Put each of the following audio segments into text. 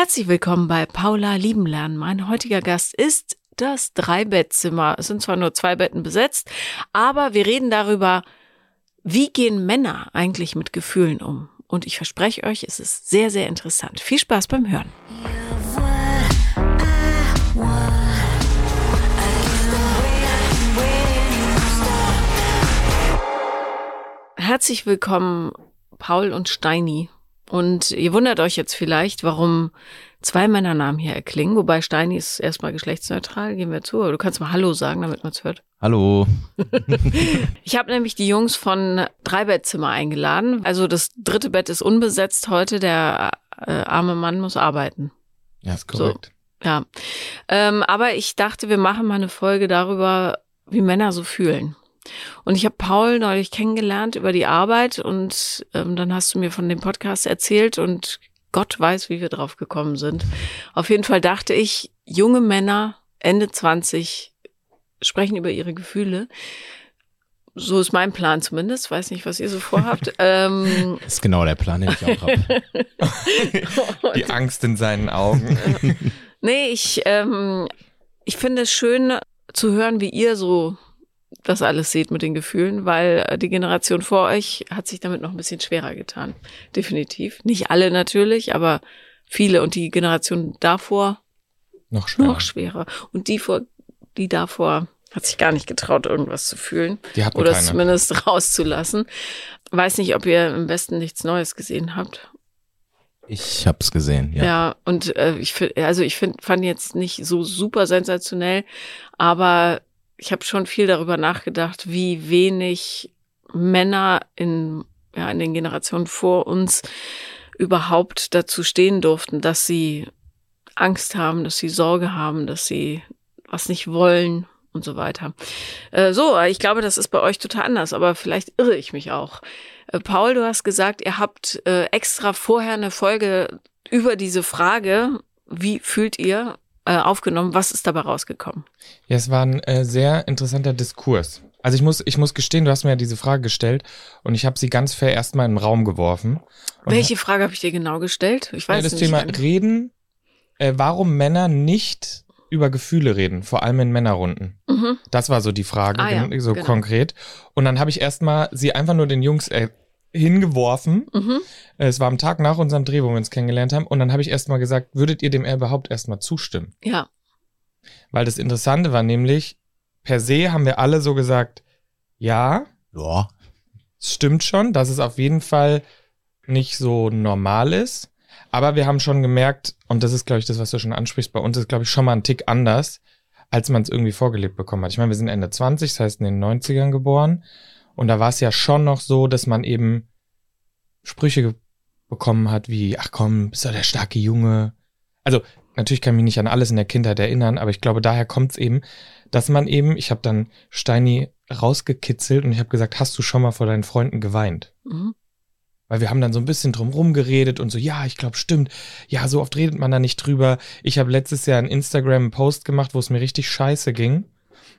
Herzlich willkommen bei Paula Lieben lernen. Mein heutiger Gast ist das Dreibettzimmer. Es sind zwar nur zwei Betten besetzt, aber wir reden darüber, wie gehen Männer eigentlich mit Gefühlen um. Und ich verspreche euch, es ist sehr, sehr interessant. Viel Spaß beim Hören. Herzlich willkommen, Paul und Steini. Und ihr wundert euch jetzt vielleicht, warum zwei Männernamen hier erklingen, wobei Steini ist erstmal geschlechtsneutral, gehen wir zu. Aber du kannst mal Hallo sagen, damit man es hört. Hallo. ich habe nämlich die Jungs von Dreibettzimmer eingeladen. Also das dritte Bett ist unbesetzt heute. Der äh, arme Mann muss arbeiten. Ja, ist korrekt. So, ja. Ähm, aber ich dachte, wir machen mal eine Folge darüber, wie Männer so fühlen. Und ich habe Paul neulich kennengelernt über die Arbeit und ähm, dann hast du mir von dem Podcast erzählt und Gott weiß, wie wir drauf gekommen sind. Auf jeden Fall dachte ich, junge Männer, Ende 20, sprechen über ihre Gefühle. So ist mein Plan zumindest. Weiß nicht, was ihr so vorhabt. ähm, das ist genau der Plan, den ich auch habe. Die Angst in seinen Augen. nee, ich, ähm, ich finde es schön zu hören, wie ihr so das alles seht mit den Gefühlen, weil äh, die Generation vor euch hat sich damit noch ein bisschen schwerer getan. Definitiv. Nicht alle natürlich, aber viele und die Generation davor noch schwerer. Noch schwerer. Und die vor, die davor hat sich gar nicht getraut, irgendwas zu fühlen. Die hatten oder keine. zumindest rauszulassen. Weiß nicht, ob ihr im Westen nichts Neues gesehen habt. Ich hab's gesehen, ja. Ja, und äh, ich finde, also ich finde, fand jetzt nicht so super sensationell, aber ich habe schon viel darüber nachgedacht, wie wenig Männer in, ja, in den Generationen vor uns überhaupt dazu stehen durften, dass sie Angst haben, dass sie Sorge haben, dass sie was nicht wollen und so weiter. Äh, so, ich glaube, das ist bei euch total anders, aber vielleicht irre ich mich auch. Äh, Paul, du hast gesagt, ihr habt äh, extra vorher eine Folge über diese Frage, wie fühlt ihr, äh, aufgenommen. Was ist dabei rausgekommen? Ja, es war ein äh, sehr interessanter Diskurs. Also ich muss, ich muss gestehen, du hast mir ja diese Frage gestellt und ich habe sie ganz fair erstmal in den Raum geworfen. Welche Frage habe ich dir genau gestellt? Ich weiß ja, das nicht. Das Thema eigentlich. Reden, äh, warum Männer nicht über Gefühle reden, vor allem in Männerrunden. Mhm. Das war so die Frage, ah, ja, so genau. konkret. Und dann habe ich erstmal sie einfach nur den Jungs äh, hingeworfen. Mhm. Es war am Tag nach unserem Dreh, wo wir uns kennengelernt haben. Und dann habe ich erstmal gesagt, würdet ihr dem überhaupt erstmal zustimmen? Ja. Weil das Interessante war nämlich, per se haben wir alle so gesagt, ja. Ja. Es stimmt schon, dass es auf jeden Fall nicht so normal ist. Aber wir haben schon gemerkt, und das ist, glaube ich, das, was du schon ansprichst, bei uns ist, glaube ich, schon mal ein Tick anders, als man es irgendwie vorgelebt bekommen hat. Ich meine, wir sind Ende 20, das heißt in den 90ern geboren. Und da war es ja schon noch so, dass man eben Sprüche bekommen hat wie, ach komm, bist du der starke Junge. Also natürlich kann ich mich nicht an alles in der Kindheit erinnern, aber ich glaube, daher kommt es eben, dass man eben, ich habe dann Steini rausgekitzelt und ich habe gesagt, hast du schon mal vor deinen Freunden geweint? Mhm. Weil wir haben dann so ein bisschen drumrum geredet und so, ja, ich glaube, stimmt. Ja, so oft redet man da nicht drüber. Ich habe letztes Jahr einen Instagram-Post gemacht, wo es mir richtig scheiße ging.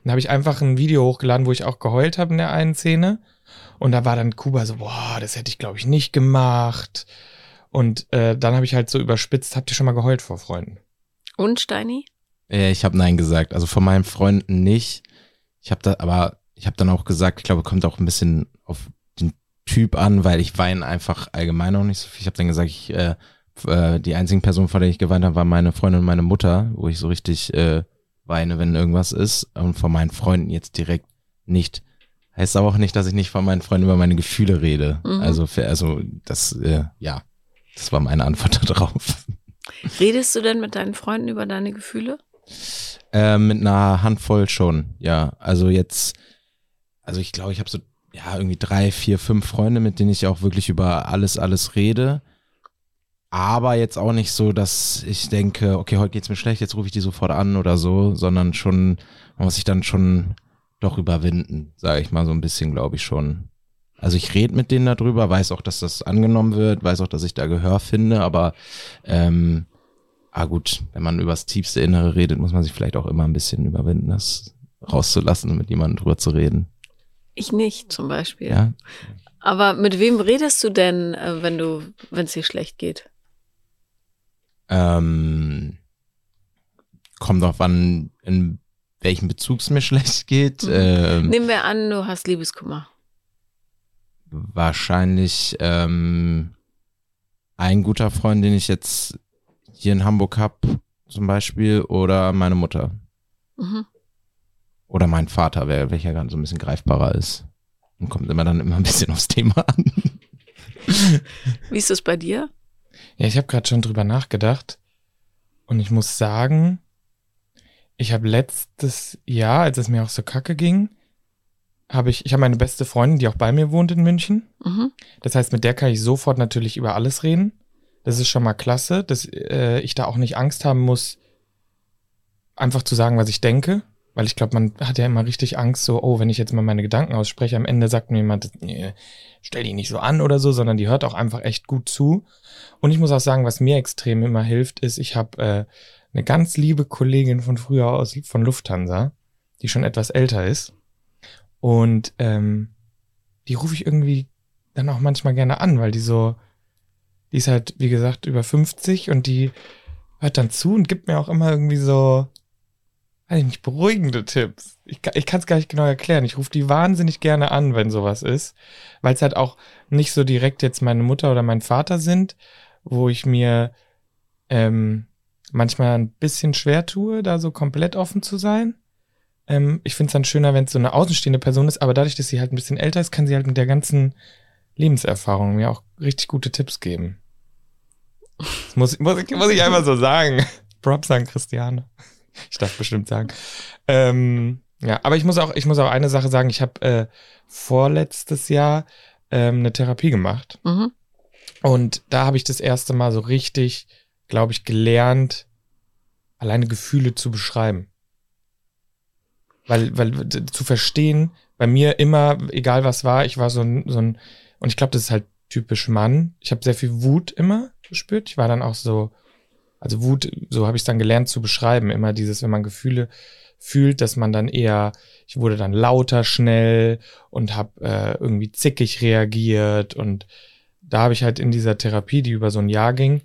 Dann habe ich einfach ein Video hochgeladen, wo ich auch geheult habe in der einen Szene. Und da war dann Kuba so, boah, das hätte ich, glaube ich, nicht gemacht. Und äh, dann habe ich halt so überspitzt, habt ihr schon mal geheult vor Freunden? Und Steini? Äh, ich habe Nein gesagt. Also von meinen Freunden nicht. Ich habe da, aber ich habe dann auch gesagt, ich glaube, kommt auch ein bisschen auf den Typ an, weil ich weine einfach allgemein auch nicht so viel. Ich habe dann gesagt, ich, äh, äh, die einzigen Personen, vor denen ich geweint habe, war meine Freundin und meine Mutter, wo ich so richtig äh, weine, wenn irgendwas ist. Und von meinen Freunden jetzt direkt nicht. Heißt aber auch nicht, dass ich nicht von meinen Freunden über meine Gefühle rede. Mhm. Also, für, also das, äh, ja, das war meine Antwort darauf. Redest du denn mit deinen Freunden über deine Gefühle? Äh, mit einer Handvoll schon, ja. Also jetzt, also ich glaube, ich habe so ja irgendwie drei, vier, fünf Freunde, mit denen ich auch wirklich über alles, alles rede aber jetzt auch nicht so, dass ich denke, okay, heute geht's mir schlecht, jetzt rufe ich die sofort an oder so, sondern schon, man muss sich dann schon doch überwinden, sage ich mal so ein bisschen, glaube ich schon. Also ich rede mit denen darüber, weiß auch, dass das angenommen wird, weiß auch, dass ich da Gehör finde, aber ähm, ah gut, wenn man übers tiefste Innere redet, muss man sich vielleicht auch immer ein bisschen überwinden, das rauszulassen und mit jemandem drüber zu reden. Ich nicht, zum Beispiel. Ja. Aber mit wem redest du denn, äh, wenn du, wenn es dir schlecht geht? Ähm, kommt drauf an, in welchem Bezug es mir schlecht geht. Mhm. Ähm, Nehmen wir an, du hast Liebeskummer. wahrscheinlich ähm, ein guter Freund, den ich jetzt hier in Hamburg hab, zum Beispiel, oder meine Mutter. Mhm. Oder mein Vater, wer, welcher gerade so ein bisschen greifbarer ist. Und kommt immer dann immer ein bisschen aufs Thema an. Wie ist es bei dir? Ja, ich habe gerade schon drüber nachgedacht. Und ich muss sagen, ich habe letztes Jahr, als es mir auch so kacke ging, habe ich, ich habe meine beste Freundin, die auch bei mir wohnt in München. Mhm. Das heißt, mit der kann ich sofort natürlich über alles reden. Das ist schon mal klasse, dass äh, ich da auch nicht Angst haben muss, einfach zu sagen, was ich denke. Weil ich glaube, man hat ja immer richtig Angst, so, oh, wenn ich jetzt mal meine Gedanken ausspreche, am Ende sagt mir jemand, nee, stell die nicht so an oder so, sondern die hört auch einfach echt gut zu. Und ich muss auch sagen, was mir extrem immer hilft, ist, ich habe äh, eine ganz liebe Kollegin von früher aus, von Lufthansa, die schon etwas älter ist. Und ähm, die rufe ich irgendwie dann auch manchmal gerne an, weil die so, die ist halt, wie gesagt, über 50 und die hört dann zu und gibt mir auch immer irgendwie so, weiß ich nicht, beruhigende Tipps. Ich, ich kann es gar nicht genau erklären. Ich rufe die wahnsinnig gerne an, wenn sowas ist, weil es halt auch nicht so direkt jetzt meine Mutter oder mein Vater sind, wo ich mir ähm, manchmal ein bisschen schwer tue, da so komplett offen zu sein. Ähm, ich finde es dann schöner, wenn es so eine außenstehende Person ist, aber dadurch, dass sie halt ein bisschen älter ist, kann sie halt mit der ganzen Lebenserfahrung mir auch richtig gute Tipps geben. Das muss, muss, muss ich einfach so sagen. Props an Christiane. Ich darf bestimmt sagen. Ähm, ja, aber ich muss auch, ich muss auch eine Sache sagen. Ich habe äh, vorletztes Jahr ähm, eine Therapie gemacht. Mhm. Und da habe ich das erste Mal so richtig, glaube ich, gelernt, alleine Gefühle zu beschreiben. Weil, weil zu verstehen, bei mir immer, egal was war, ich war so ein, so ein und ich glaube, das ist halt typisch Mann. Ich habe sehr viel Wut immer gespürt. Ich war dann auch so, also Wut, so habe ich es dann gelernt zu beschreiben. Immer dieses, wenn man Gefühle fühlt, dass man dann eher, ich wurde dann lauter schnell und habe äh, irgendwie zickig reagiert und da habe ich halt in dieser Therapie, die über so ein Jahr ging,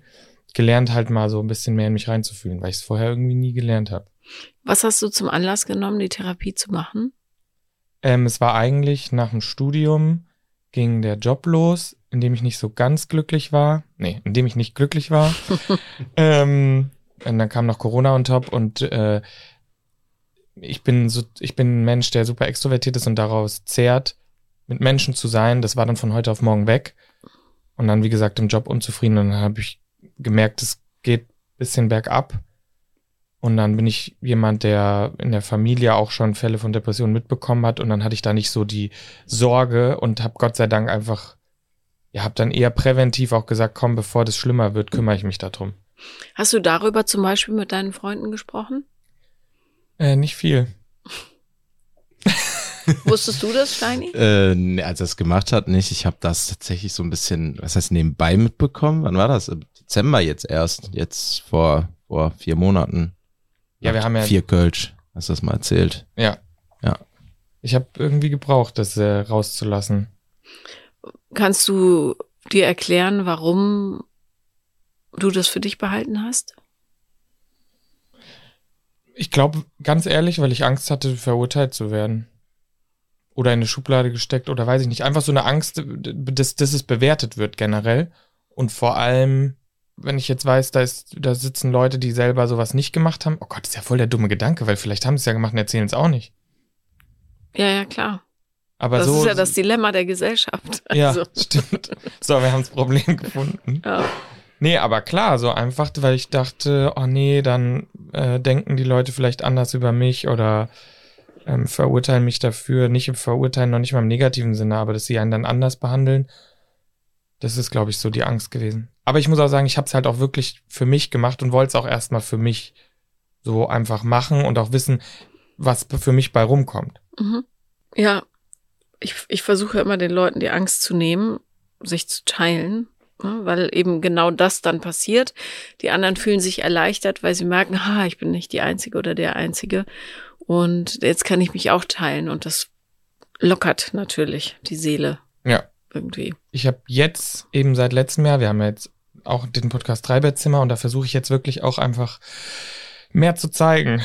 gelernt halt mal so ein bisschen mehr in mich reinzufühlen, weil ich es vorher irgendwie nie gelernt habe. Was hast du zum Anlass genommen, die Therapie zu machen? Ähm, es war eigentlich nach dem Studium ging der Job los, in dem ich nicht so ganz glücklich war. Nee, in dem ich nicht glücklich war. ähm, und dann kam noch Corona on top und äh, ich bin so, ich bin ein Mensch, der super extrovertiert ist und daraus zehrt, mit Menschen zu sein. Das war dann von heute auf morgen weg. Und dann, wie gesagt, im Job unzufrieden. Und dann habe ich gemerkt, es geht bisschen bergab. Und dann bin ich jemand, der in der Familie auch schon Fälle von Depressionen mitbekommen hat. Und dann hatte ich da nicht so die Sorge und habe Gott sei Dank einfach, ja, habe dann eher präventiv auch gesagt, komm, bevor das schlimmer wird, kümmere ich mich darum. Hast du darüber zum Beispiel mit deinen Freunden gesprochen? Äh, nicht viel. Wusstest du das, Steini? Äh, nee, als er es gemacht hat, nicht. Ich habe das tatsächlich so ein bisschen, was heißt nebenbei mitbekommen. Wann war das? Im Dezember jetzt erst. Jetzt vor, vor vier Monaten. Ja, wir haben ja- Vier Kölsch. Hast du das mal erzählt? Ja. Ja. Ich habe irgendwie gebraucht, das äh, rauszulassen. Kannst du dir erklären, warum du das für dich behalten hast? Ich glaube, ganz ehrlich, weil ich Angst hatte, verurteilt zu werden. Oder in eine Schublade gesteckt oder weiß ich nicht. Einfach so eine Angst, dass, dass es bewertet wird generell. Und vor allem, wenn ich jetzt weiß, da, ist, da sitzen Leute, die selber sowas nicht gemacht haben. Oh Gott, das ist ja voll der dumme Gedanke, weil vielleicht haben sie es ja gemacht und erzählen es auch nicht. Ja, ja, klar. Aber das so. ist ja das Dilemma der Gesellschaft. Ja, Also, stimmt. So, wir haben das Problem gefunden. ja. Nee, aber klar, so einfach, weil ich dachte, oh nee, dann äh, denken die Leute vielleicht anders über mich oder ähm, verurteilen mich dafür. Nicht im Verurteilen, noch nicht mal im negativen Sinne, aber dass sie einen dann anders behandeln. Das ist, glaube ich, so die Angst gewesen. Aber ich muss auch sagen, ich habe es halt auch wirklich für mich gemacht und wollte es auch erstmal für mich so einfach machen und auch wissen, was für mich bei rumkommt. Mhm. Ja, ich, ich versuche immer den Leuten die Angst zu nehmen, sich zu teilen, ne, weil eben genau das dann passiert. Die anderen fühlen sich erleichtert, weil sie merken, ha, ich bin nicht die Einzige oder der Einzige. Und jetzt kann ich mich auch teilen und das lockert natürlich die Seele Ja. irgendwie. Ich habe jetzt eben seit letztem Jahr, wir haben ja jetzt auch den Podcast Dreibettzimmer und da versuche ich jetzt wirklich auch einfach mehr zu zeigen.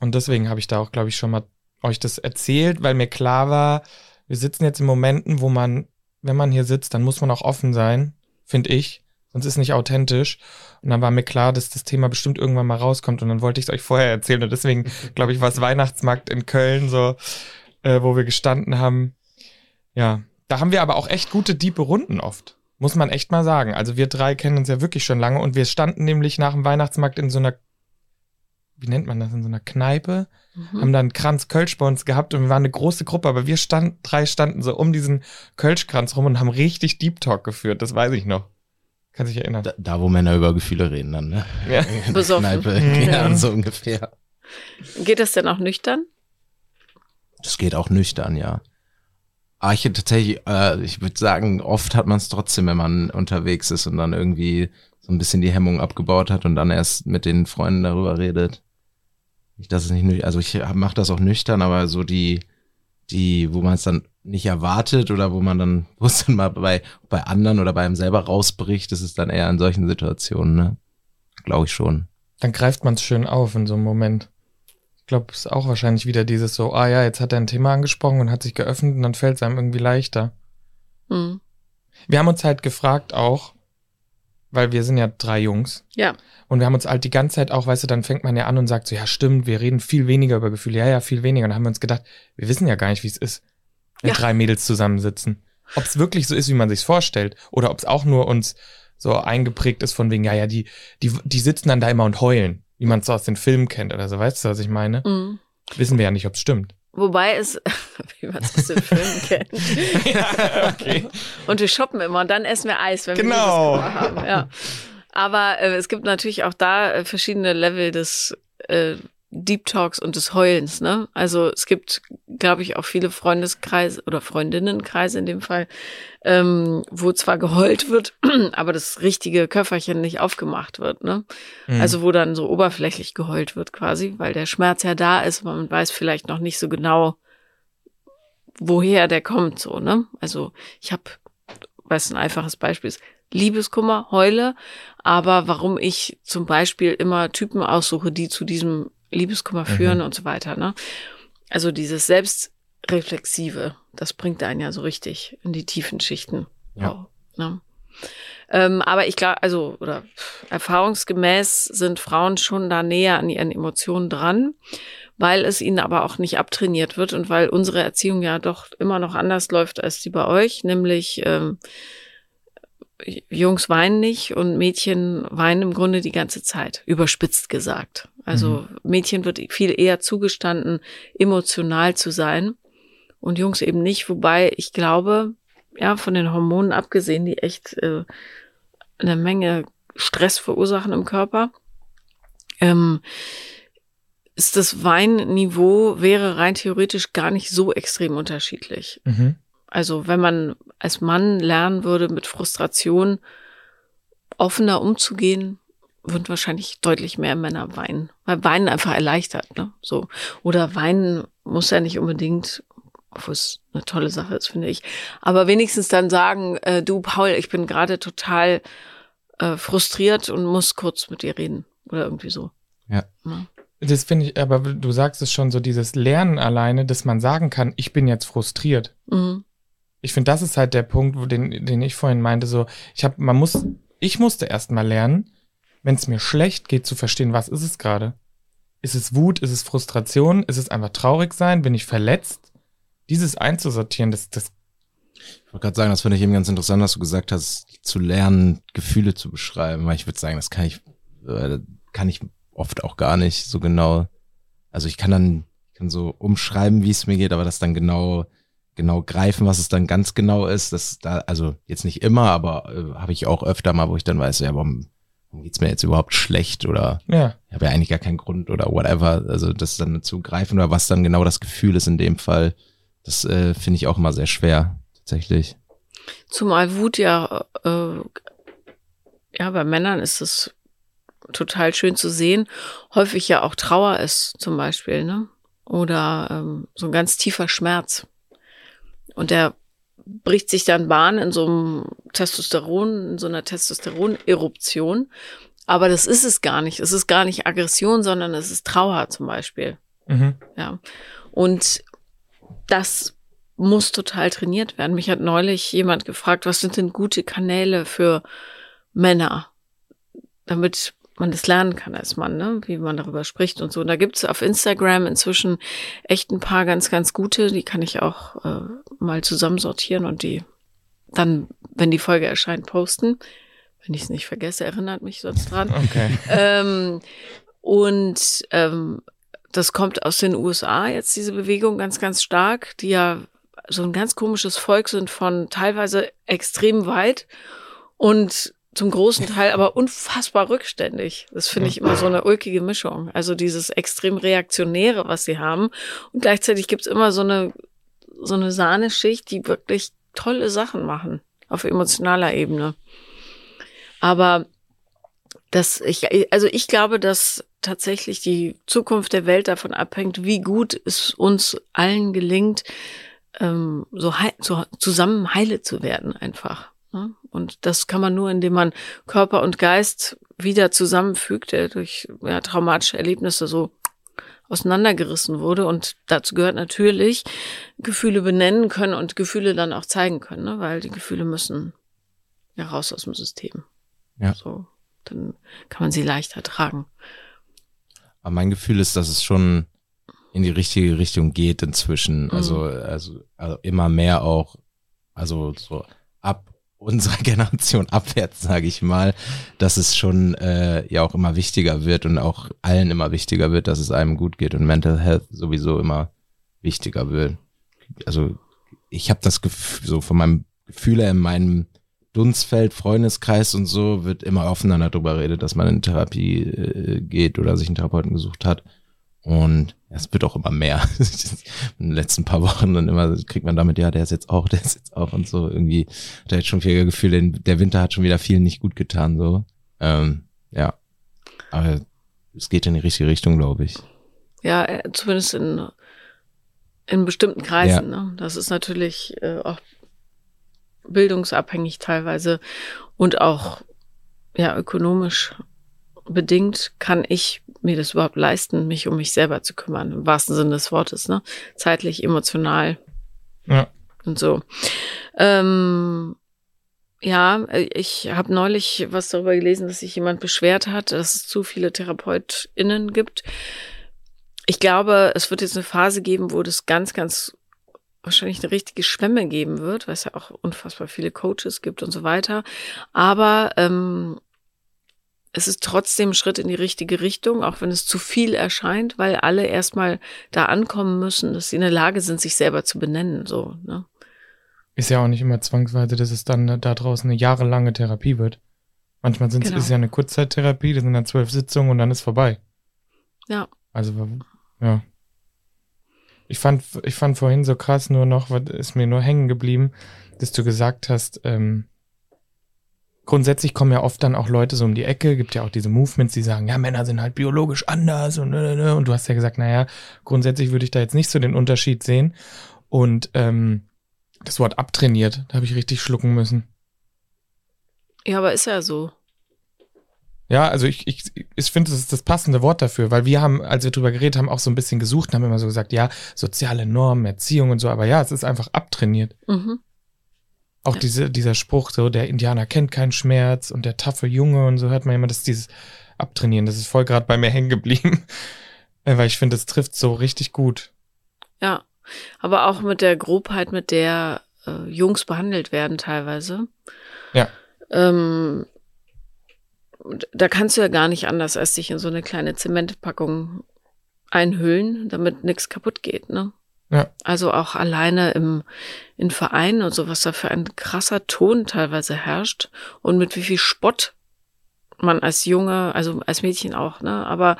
Und deswegen habe ich da auch, glaube ich, schon mal euch das erzählt, weil mir klar war, wir sitzen jetzt in Momenten, wo man, wenn man hier sitzt, dann muss man auch offen sein, finde ich. Sonst ist nicht authentisch. Und dann war mir klar, dass das Thema bestimmt irgendwann mal rauskommt. Und dann wollte ich es euch vorher erzählen. Und deswegen, glaube ich, war es Weihnachtsmarkt in Köln, so, äh, wo wir gestanden haben. Ja, da haben wir aber auch echt gute, diepe Runden oft. Muss man echt mal sagen. Also wir drei kennen uns ja wirklich schon lange und wir standen nämlich nach dem Weihnachtsmarkt in so einer, wie nennt man das, in so einer Kneipe, mhm. haben dann Kranz Kölsch bei uns gehabt und wir waren eine große Gruppe, aber wir standen, drei standen so um diesen Kölschkranz rum und haben richtig Deep Talk geführt, das weiß ich noch. Kann sich erinnern. Da, da, wo Männer über Gefühle reden dann, ne? Ja. Besoffen. Kneipe, mhm. ja, so ungefähr. Geht das denn auch nüchtern? Das geht auch nüchtern, ja. Aber ich tatsächlich, äh, ich würde sagen, oft hat man es trotzdem, wenn man unterwegs ist und dann irgendwie so ein bisschen die Hemmung abgebaut hat und dann erst mit den Freunden darüber redet. Ich, das ist nicht nüchtern, also ich mache das auch nüchtern, aber so die, die, wo man es dann nicht erwartet oder wo man dann, wo es dann mal bei, bei anderen oder bei einem selber rausbricht, ist es dann eher in solchen Situationen, ne? Glaube ich schon. Dann greift man es schön auf in so einem Moment glaube, es ist auch wahrscheinlich wieder dieses so, ah ja, jetzt hat er ein Thema angesprochen und hat sich geöffnet und dann fällt es einem irgendwie leichter. Mhm. Wir haben uns halt gefragt auch, weil wir sind ja drei Jungs. Ja. Und wir haben uns halt die ganze Zeit auch, weißt du, dann fängt man ja an und sagt so, ja stimmt, wir reden viel weniger über Gefühle. Ja, ja, viel weniger. Und dann haben wir uns gedacht, wir wissen ja gar nicht, wie es ist, wenn ja. drei Mädels zusammensitzen. Ob es wirklich so ist, wie man sich's vorstellt, oder ob es auch nur uns so eingeprägt ist von wegen, ja, ja, die, die, die sitzen dann da immer und heulen wie man es so aus den Filmen kennt oder so. Weißt du, was ich meine? Mhm. Wissen wir ja nicht, ob es stimmt. Wobei es, wie man es aus den Filmen kennt. ja, okay. Und wir shoppen immer und dann essen wir Eis, wenn genau. wir haben. Ja. Aber äh, es gibt natürlich auch da äh, verschiedene Level des äh, Deep Talks und des Heulens, ne? Also es gibt, glaube ich, auch viele Freundeskreise oder Freundinnenkreise in dem Fall, ähm, wo zwar geheult wird, aber das richtige Köfferchen nicht aufgemacht wird, ne? Mhm. Also wo dann so oberflächlich geheult wird quasi, weil der Schmerz ja da ist, aber man weiß vielleicht noch nicht so genau, woher der kommt, so, ne? Also ich habe, weiß ein einfaches Beispiel ist, Liebeskummer, heule, aber warum ich zum Beispiel immer Typen aussuche, die zu diesem Liebeskummer mhm. führen mhm. und so weiter. Ne? Also dieses Selbstreflexive, das bringt einen ja so richtig in die tiefen Schichten. Ja. Auch, ne? ähm, aber ich glaube, also, oder erfahrungsgemäß sind Frauen schon da näher an ihren Emotionen dran, weil es ihnen aber auch nicht abtrainiert wird und weil unsere Erziehung ja doch immer noch anders läuft als die bei euch, nämlich ähm, Jungs weinen nicht und Mädchen weinen im Grunde die ganze Zeit, überspitzt gesagt. Also mhm. Mädchen wird viel eher zugestanden, emotional zu sein und Jungs eben nicht, wobei ich glaube, ja, von den Hormonen abgesehen, die echt äh, eine Menge Stress verursachen im Körper, ähm, ist das Weinniveau wäre rein theoretisch gar nicht so extrem unterschiedlich. Mhm. Also wenn man als Mann lernen würde, mit Frustration offener umzugehen, würden wahrscheinlich deutlich mehr Männer weinen. Weil Weinen einfach erleichtert, ne? So. Oder Weinen muss ja nicht unbedingt, obwohl es eine tolle Sache ist, finde ich. Aber wenigstens dann sagen, äh, du Paul, ich bin gerade total äh, frustriert und muss kurz mit dir reden. Oder irgendwie so. Ja. ja. Das finde ich, aber du sagst es schon so, dieses Lernen alleine, dass man sagen kann, ich bin jetzt frustriert. Mhm ich finde, das ist halt der Punkt, wo den, den ich vorhin meinte, so, ich habe, man muss, ich musste erst mal lernen, wenn es mir schlecht geht, zu verstehen, was ist es gerade? Ist es Wut? Ist es Frustration? Ist es einfach traurig sein? Bin ich verletzt? Dieses einzusortieren, das, das. Ich wollte gerade sagen, das finde ich eben ganz interessant, dass du gesagt hast, zu lernen, Gefühle zu beschreiben, weil ich würde sagen, das kann ich, äh, kann ich oft auch gar nicht so genau. Also ich kann dann, kann so umschreiben, wie es mir geht, aber das dann genau genau greifen, was es dann ganz genau ist. Das da, also jetzt nicht immer, aber äh, habe ich auch öfter mal, wo ich dann weiß, ja, warum, warum geht's mir jetzt überhaupt schlecht oder ja. ich habe ja eigentlich gar keinen Grund oder whatever. Also das dann zu greifen oder was dann genau das Gefühl ist in dem Fall, das äh, finde ich auch immer sehr schwer, tatsächlich. Zumal Wut ja, äh, ja, bei Männern ist es total schön zu sehen. Häufig ja auch Trauer ist zum Beispiel, ne? Oder ähm, so ein ganz tiefer Schmerz. Und der bricht sich dann Bahn in so einem Testosteron, in so einer Testosteron-Eruption. Aber das ist es gar nicht. Es ist gar nicht Aggression, sondern es ist Trauer zum Beispiel. Mhm. Ja. Und das muss total trainiert werden. Mich hat neulich jemand gefragt, was sind denn gute Kanäle für Männer, damit man das lernen kann als Mann, ne? wie man darüber spricht und so. Und da gibt's auf Instagram inzwischen echt ein paar ganz, ganz gute, die kann ich auch äh, mal zusammensortieren und die dann, wenn die Folge erscheint, posten. Wenn ich es nicht vergesse, erinnert mich sonst dran. Okay. Ähm, und ähm, das kommt aus den USA jetzt, diese Bewegung ganz, ganz stark, die ja so ein ganz komisches Volk sind von teilweise extrem weit und zum großen Teil aber unfassbar rückständig. Das finde ich immer so eine ulkige Mischung. Also dieses extrem reaktionäre, was sie haben. Und gleichzeitig gibt's immer so eine, so eine Sahneschicht, die wirklich tolle Sachen machen auf emotionaler Ebene. Aber das, ich, also ich glaube, dass tatsächlich die Zukunft der Welt davon abhängt, wie gut es uns allen gelingt, ähm, so, heil, so zusammen heile zu werden einfach. Ne? Und das kann man nur, indem man Körper und Geist wieder zusammenfügt, der durch ja, traumatische Erlebnisse so auseinandergerissen wurde. Und dazu gehört natürlich Gefühle benennen können und Gefühle dann auch zeigen können, ne? weil die Gefühle müssen ja raus aus dem System. Ja. So, dann kann man sie leichter tragen. Aber mein Gefühl ist, dass es schon in die richtige Richtung geht inzwischen. Also, also, also immer mehr auch, also so ab unserer Generation abwärts, sage ich mal, dass es schon äh, ja auch immer wichtiger wird und auch allen immer wichtiger wird, dass es einem gut geht und Mental Health sowieso immer wichtiger wird. Also ich habe das Gefühl, so von meinem Gefühl her in meinem Dunstfeld, Freundeskreis und so wird immer offener darüber redet, dass man in Therapie äh, geht oder sich einen Therapeuten gesucht hat. Und es wird auch immer mehr. in den letzten paar Wochen dann immer kriegt man damit, ja, der ist jetzt auch, der ist jetzt auch und so. Irgendwie hat er jetzt schon viel Gefühl, der Winter hat schon wieder viel nicht gut getan, so. Ähm, ja. Aber es geht in die richtige Richtung, glaube ich. Ja, äh, zumindest in, in bestimmten Kreisen. Ne? Das ist natürlich äh, auch bildungsabhängig teilweise und auch ja ökonomisch bedingt kann ich mir das überhaupt leisten, mich um mich selber zu kümmern, im wahrsten Sinne des Wortes, ne? Zeitlich, emotional Ja. und so. Ähm, ja, ich habe neulich was darüber gelesen, dass sich jemand beschwert hat, dass es zu viele TherapeutInnen gibt. Ich glaube, es wird jetzt eine Phase geben, wo das ganz, ganz wahrscheinlich eine richtige Schwemme geben wird, weil es ja auch unfassbar viele Coaches gibt und so weiter. Aber ähm, es ist trotzdem ein Schritt in die richtige Richtung, auch wenn es zu viel erscheint, weil alle erstmal da ankommen müssen, dass sie in der Lage sind, sich selber zu benennen. So, ne? Ist ja auch nicht immer zwangsweise, dass es dann da draußen eine jahrelange Therapie wird. Manchmal sind es Genau. ist ja eine Kurzzeittherapie, das sind dann zwölf Sitzungen und dann ist vorbei. Ja. Also, ja. Ich fand, ich fand vorhin so krass nur noch, was ist mir nur hängen geblieben, dass du gesagt hast, ähm, grundsätzlich kommen ja oft dann auch Leute so um die Ecke, gibt ja auch diese Movements, die sagen, ja, Männer sind halt biologisch anders und, äh, äh, und du hast ja gesagt, naja, grundsätzlich würde ich da jetzt nicht so den Unterschied sehen. Und ähm, das Wort abtrainiert, da habe ich richtig schlucken müssen. Ja, aber ist ja so. Ja, also ich, ich, ich finde, das ist das passende Wort dafür, weil wir haben, als wir drüber geredet haben, auch so ein bisschen gesucht und haben immer so gesagt, ja, soziale Normen, Erziehung und so, aber ja, es ist einfach abtrainiert. Mhm. Auch Ja. diese, dieser Spruch, so, der Indianer kennt keinen Schmerz und der taffe Junge und so hört man immer, dass dieses Abtrainieren, das ist voll gerade bei mir hängen geblieben. Äh, weil ich finde, es trifft so richtig gut. Ja. Aber auch mit der Grobheit, mit der äh, Jungs behandelt werden teilweise. Ja. Ähm, da kannst du ja gar nicht anders, als dich in so eine kleine Zementpackung einhüllen, damit nichts kaputt geht, ne? Ja. Also auch alleine im, in Vereinen und so, was da für ein krasser Ton teilweise herrscht und mit wie viel Spott man als Junge, also als Mädchen auch, ne, aber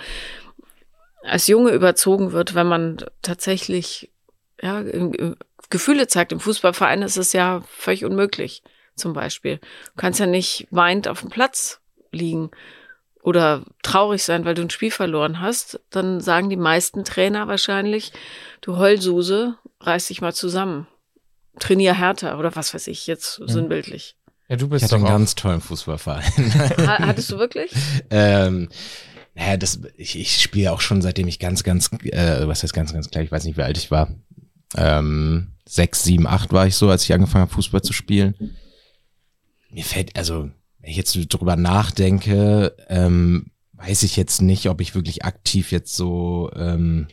als Junge überzogen wird, wenn man tatsächlich ja, Gefühle zeigt. Im Fußballverein ist es ja völlig unmöglich, zum Beispiel. Du kannst ja nicht weint auf dem Platz liegen oder traurig sein, weil du ein Spiel verloren hast. Dann sagen die meisten Trainer wahrscheinlich, du Heulsuse, reiß dich mal zusammen. trainier härter oder was weiß ich jetzt sinnbildlich. Ja, du Ich bist hatte einen doch auch. ganz tollen Fußballverein. Ha hattest du wirklich? ähm, naja, das, ich, ich spiele auch schon seitdem ich ganz, ganz, äh, was heißt ganz, ganz klein, ich weiß nicht, wie alt ich war. Ähm, sechs, sieben, acht war ich so, als ich angefangen habe, Fußball zu spielen. Mir fällt, also, wenn ich jetzt drüber nachdenke, ähm, weiß ich jetzt nicht, ob ich wirklich aktiv jetzt so, ähm,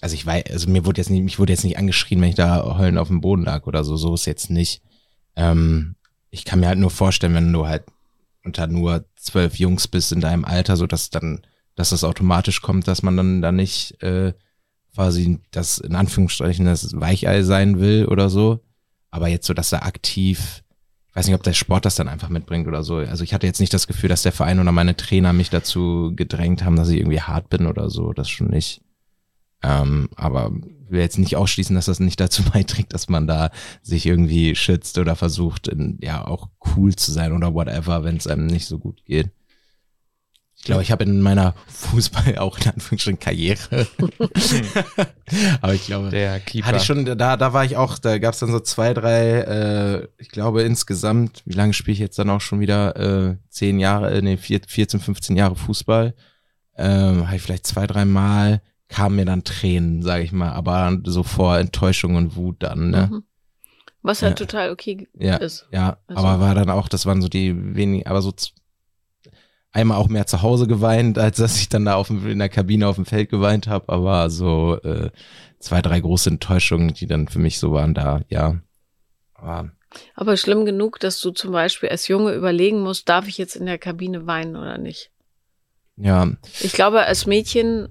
also ich weiß, also mir wurde jetzt nicht, mich wurde jetzt nicht angeschrien, wenn ich da heulend auf dem Boden lag oder so, so ist jetzt nicht. Ähm, ich kann mir halt nur vorstellen, wenn du halt unter nur zwölf Jungs bist in deinem Alter, so dass dann, dass das automatisch kommt, dass man dann da nicht äh, quasi das in Anführungsstrichen das Weichei sein will oder so. Aber jetzt so, dass er aktiv, ich weiß nicht, ob der Sport das dann einfach mitbringt oder so. Also ich hatte jetzt nicht das Gefühl, dass der Verein oder meine Trainer mich dazu gedrängt haben, dass ich irgendwie hart bin oder so. Das schon nicht. Ähm, aber ich will jetzt nicht ausschließen, dass das nicht dazu beiträgt, dass man da sich irgendwie schützt oder versucht, in, ja auch cool zu sein oder whatever, wenn es einem nicht so gut geht. Ich glaube, ich habe in meiner Fußball auch in Anführungsstrichen Karriere. aber ich glaube, Der Keeper. hatte ich schon, da, da war ich auch, da gab es dann so zwei, drei, äh, ich glaube insgesamt, wie lange spiele ich jetzt dann auch schon wieder? Äh, zehn Jahre, äh, nee, vier, 14, 15 Jahre Fußball. Ähm, habe ich vielleicht zwei, drei Mal, kamen mir dann Tränen, sage ich mal, aber so vor Enttäuschung und Wut dann, ne? Mhm. Was halt Ja. total okay Ja, ist. ja, Also- aber war dann auch, das waren so die wenigen, aber so einmal auch mehr zu Hause geweint, als dass ich dann da auf dem, in der Kabine auf dem Feld geweint habe, aber so äh, zwei, drei große Enttäuschungen, die dann für mich so waren da, ja. Aber Aber schlimm genug, dass du zum Beispiel als Junge überlegen musst, darf ich jetzt in der Kabine weinen oder nicht? ja, Ich glaube, als Mädchen,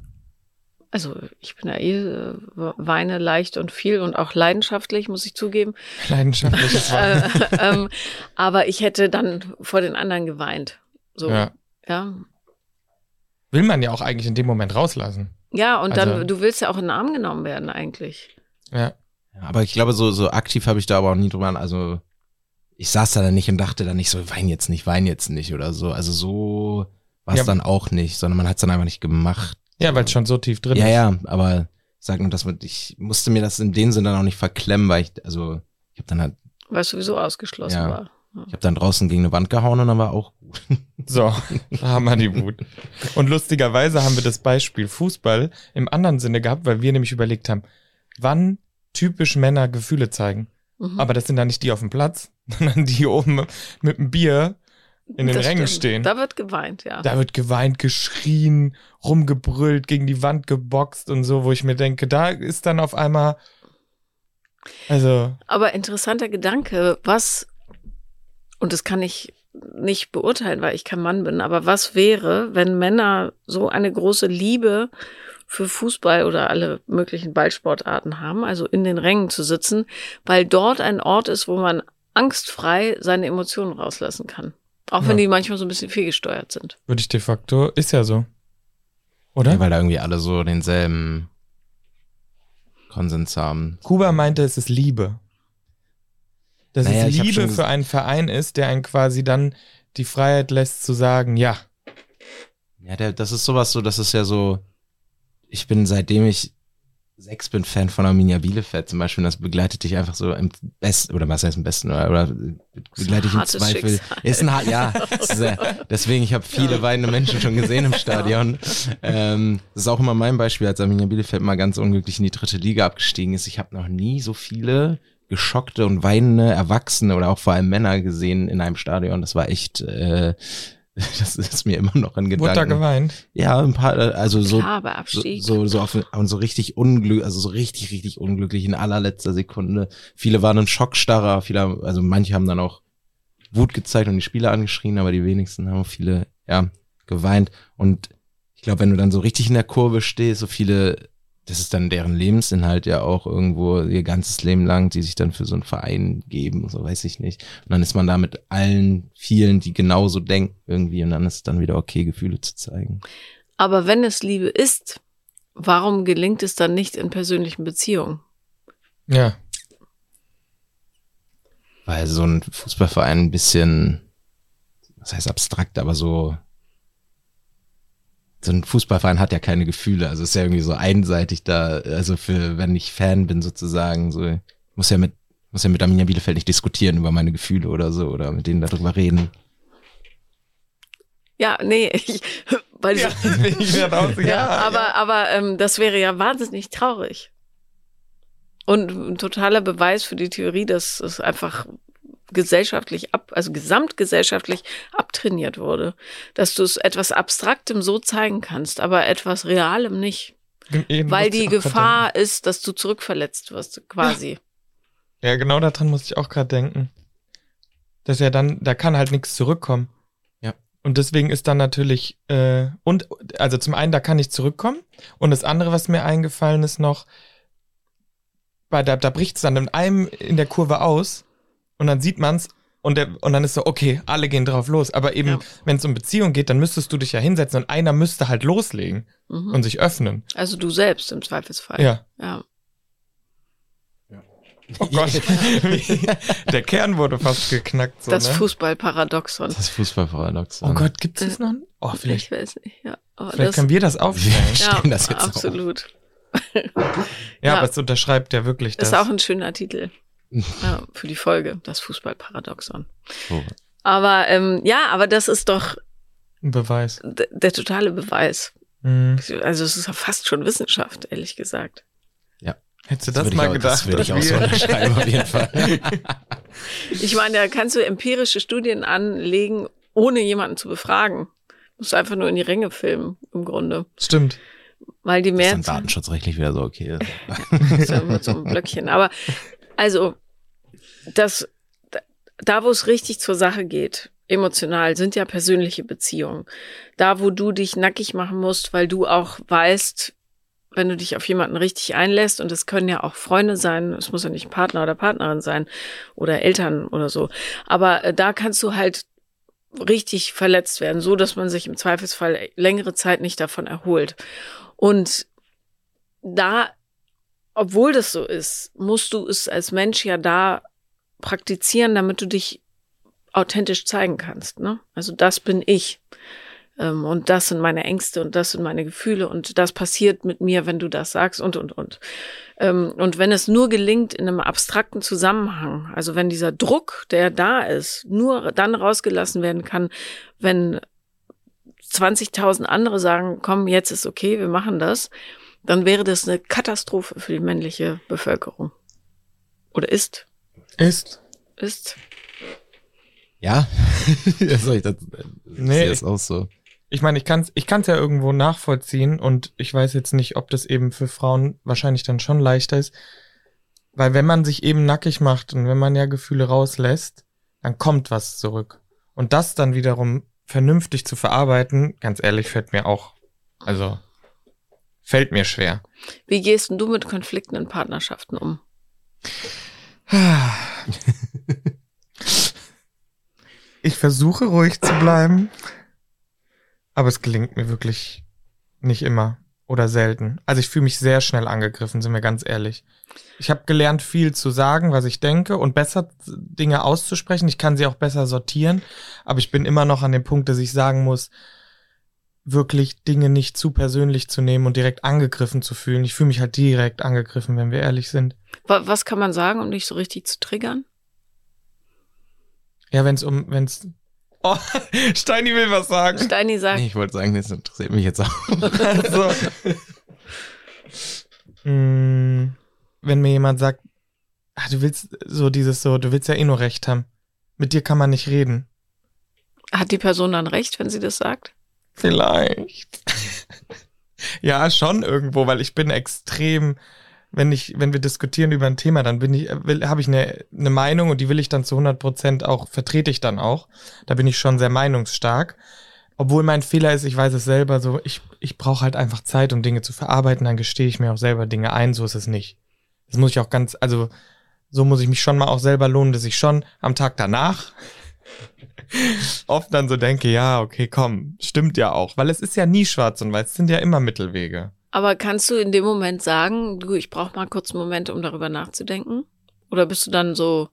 also ich bin ja eh, äh, weine leicht und viel und auch leidenschaftlich, muss ich zugeben. Leidenschaftliches Äh, Weinen. ähm, aber ich hätte dann vor den anderen geweint. So, ja. Ja. Ja, Will man ja auch eigentlich in dem Moment rauslassen. und Also- dann, du willst ja auch in den Arm genommen werden eigentlich. Ja. Ja, aber ich glaube, so, so aktiv habe ich da aber auch nie drüber, also ich saß da dann nicht und dachte dann nicht so, wein jetzt nicht, wein jetzt nicht oder so. Also so war es Ja. dann auch nicht, sondern man hat es dann einfach nicht gemacht. Ja, weil es schon so tief drin Ja, ist. ja, aber ich sag nur, dass man, ich musste mir das in dem Sinne dann auch nicht verklemmen, weil ich, also ich habe dann halt, Weil sowieso ausgeschlossen Ja. war. Ich habe dann draußen gegen eine Wand gehauen und dann war auch gut. So, da haben wir die Wut. Und lustigerweise haben wir das Beispiel Fußball im anderen Sinne gehabt, weil wir nämlich überlegt haben, wann typisch Männer Gefühle zeigen. Mhm. Aber das sind dann nicht die auf dem Platz, sondern die oben mit dem Bier in den Das Rängen stimmt. stehen. Da wird geweint, ja. Da wird geweint, geschrien, rumgebrüllt, gegen die Wand geboxt und so, wo ich mir denke, da ist dann auf einmal, also, Aber interessanter Gedanke, was, und das kann ich nicht beurteilen, weil ich kein Mann bin, aber was wäre, wenn Männer so eine große Liebe für Fußball oder alle möglichen Ballsportarten haben, also in den Rängen zu sitzen, weil dort ein Ort ist, wo man angstfrei seine Emotionen rauslassen kann. Auch wenn Ja. die manchmal so ein bisschen fehlgesteuert sind. würde ich de facto, ist ja so. Oder? Ja, weil da irgendwie alle so denselben Konsens haben. Kuba meinte, es ist Liebe. Dass Naja, es Liebe für einen Verein ist, der einen quasi dann die Freiheit lässt zu sagen, ja, Ja, der, das ist sowas so, das ist ja so, ich bin seitdem ich sechs bin Fan von Arminia Bielefeld zum Beispiel, und das begleitet dich einfach so im besten, oder was heißt im besten, oder, oder begleitet dich im Zweifel. Schicksal. Ist ein hart, ja, ist, äh, deswegen, ich habe viele weinende Menschen schon gesehen im Stadion. Ähm, das ist auch immer mein Beispiel, als Arminia Bielefeld mal ganz unglücklich in die dritte Liga abgestiegen ist. Ich habe noch nie so viele geschockte und weinende Erwachsene oder auch vor allem Männer gesehen in einem Stadion. Das war echt, äh, das ist mir immer noch ein wurde da Gedanken. geweint. Ja, ein paar, äh, also so, Klar, so, so, so auf, und so richtig unglücklich, also so richtig, richtig unglücklich in allerletzter Sekunde. Viele waren in Schockstarre, viele, also manche haben dann auch Wut gezeigt und die Spieler angeschrien, aber die wenigsten haben viele, ja, geweint. Und ich glaube, wenn du dann so richtig in der Kurve stehst, so viele, das ist dann deren Lebensinhalt ja auch irgendwo ihr ganzes Leben lang, die sich dann für so einen Verein geben, so weiß ich nicht. Und dann ist man da mit allen vielen, die genauso denken irgendwie und dann ist es dann wieder okay, Gefühle zu zeigen. Aber wenn es Liebe ist, warum gelingt es dann nicht in persönlichen Beziehungen? Ja, Weil so ein Fußballverein ein bisschen, was heißt abstrakt, aber so, so ein Fußballverein hat ja keine Gefühle. Also ist ja irgendwie so einseitig da, also für, wenn ich Fan bin sozusagen, so, muss ja mit muss ja mit Arminia Bielefeld nicht diskutieren über meine Gefühle oder so oder mit denen darüber reden. Ja, nee, ich, weil Ja, ich so, ja, ja, aber, aber ähm, das wäre ja wahnsinnig traurig. Und ein totaler Beweis für die Theorie, dass es einfach gesellschaftlich ab, also gesamtgesellschaftlich abtrainiert wurde. Dass du es etwas Abstraktem so zeigen kannst, aber etwas Realem nicht. Eben Weil die ich Gefahr ist, dass du zurückverletzt wirst, quasi. denken. Ja, genau daran musste ich auch gerade denken. Dass ja dann, da kann halt nichts zurückkommen. Ja. Und deswegen ist dann natürlich, äh, und, also zum einen, da kann nicht zurückkommen. Und das andere, was mir eingefallen ist noch, bei, da, da bricht es dann in einem in der Kurve aus und dann sieht man's und, der, und dann ist so, okay, alle gehen drauf los. Aber eben, Ja. wenn es um Beziehung geht, dann müsstest du dich ja hinsetzen und einer müsste halt loslegen Mhm. und sich öffnen. Also du selbst im Zweifelsfall. Ja. ja. Oh Gott. der Kern wurde fast geknackt. So, das ne? Fußballparadoxon. Das Fußballparadox. Oh Gott, gibt es das noch? Oh, vielleicht, Ich weiß nicht, ja. Aber vielleicht das, können wir das aufstellen. Wir ja, das jetzt auf. absolut. Ja, Ja. aber es unterschreibt ja wirklich Das das. ist auch ein schöner Titel ja, für die Folge, das Fußballparadoxon. Oh. Aber ähm, ja, aber das ist doch ein Beweis. der totale Beweis. Mhm. Also es ist ja fast schon Wissenschaft, ehrlich gesagt. Hättest du das, würde mal auch, gedacht? Das würde ich auch so unterschreiben, auf jeden Fall. Ich meine, da kannst du empirische Studien anlegen, ohne jemanden zu befragen. Du musst einfach nur in die Ränge filmen, im Grunde. Stimmt. Weil die Das ist dann datenschutzrechtlich wieder so okay. ist. Das ist ja mit so einem Blöckchen. Aber also, das, da wo es richtig zur Sache geht, emotional, sind ja persönliche Beziehungen. Da, wo du dich nackig machen musst, weil du auch weißt, wenn du dich auf jemanden richtig einlässt, und es können ja auch Freunde sein, es muss ja nicht Partner oder Partnerin sein oder Eltern oder so. Aber äh, da kannst du halt richtig verletzt werden, so dass man sich im Zweifelsfall längere Zeit nicht davon erholt. Und da obwohl das so ist, musst du es als Mensch ja da praktizieren, damit du dich authentisch zeigen kannst. Ne? Also das bin ich. Ähm, und das sind meine Ängste und das sind meine Gefühle und das passiert mit mir, wenn du das sagst und, und, und. Ähm, und wenn es nur gelingt in einem abstrakten Zusammenhang, also wenn dieser Druck, der da ist, nur dann rausgelassen werden kann, wenn 20.000 andere sagen, komm, jetzt ist okay, wir machen das, dann wäre das eine Katastrophe für die männliche Bevölkerung. Oder ist. Ist. Ist. Ja, soll ich das, Nee, nee, das auch so. Ich meine, ich kann es ich kann's ja irgendwo nachvollziehen und ich weiß jetzt nicht, ob das eben für Frauen wahrscheinlich dann schon leichter ist. Weil wenn man sich eben nackig macht und wenn man ja Gefühle rauslässt, dann kommt was zurück. Und das dann wiederum vernünftig zu verarbeiten, ganz ehrlich, fällt mir auch, also fällt mir schwer. Wie gehst denn du mit Konflikten in Partnerschaften um? Ich versuche ruhig zu bleiben, aber es gelingt mir wirklich nicht immer oder selten. Also ich fühle mich sehr schnell angegriffen, sind wir ganz ehrlich. Ich habe gelernt, viel zu sagen, was ich denke und besser Dinge auszusprechen. Ich kann sie auch besser sortieren, aber ich bin immer noch an dem Punkt, dass ich sagen muss, wirklich Dinge nicht zu persönlich zu nehmen und direkt angegriffen zu fühlen. Ich fühle mich halt direkt angegriffen, wenn wir ehrlich sind. Wa- Was kann man sagen, um dich so richtig zu triggern? Ja, wenn es um, wenn es. Oh, Steini will was sagen. Steini sagt, Nee, ich wollte sagen, das interessiert mich jetzt auch. Also, wenn mir jemand sagt, ah, du willst so dieses so, du willst ja eh nur recht haben. Mit dir kann man nicht reden. hat die Person dann recht, wenn sie das sagt? Vielleicht. ja, schon irgendwo, weil ich bin extrem, wenn ich, wenn wir diskutieren über ein Thema, dann bin ich, habe ich eine, eine Meinung und die will ich dann zu 100 Prozent auch, vertrete ich dann auch. Da bin ich schon sehr meinungsstark. Obwohl mein Fehler ist, ich weiß es selber so, ich, ich brauche halt einfach Zeit, um Dinge zu verarbeiten, dann gestehe ich mir auch selber Dinge ein, so ist es nicht. Das muss ich auch ganz, also so muss ich mich schon mal auch selber lohnen, dass ich schon am Tag danach oft dann so denke, ja, okay, komm, stimmt ja auch, weil es ist ja nie schwarz und weiß, es sind ja immer Mittelwege. Aber kannst du in dem Moment sagen, du, ich brauche mal kurz einen Moment, um darüber nachzudenken? Oder bist du dann so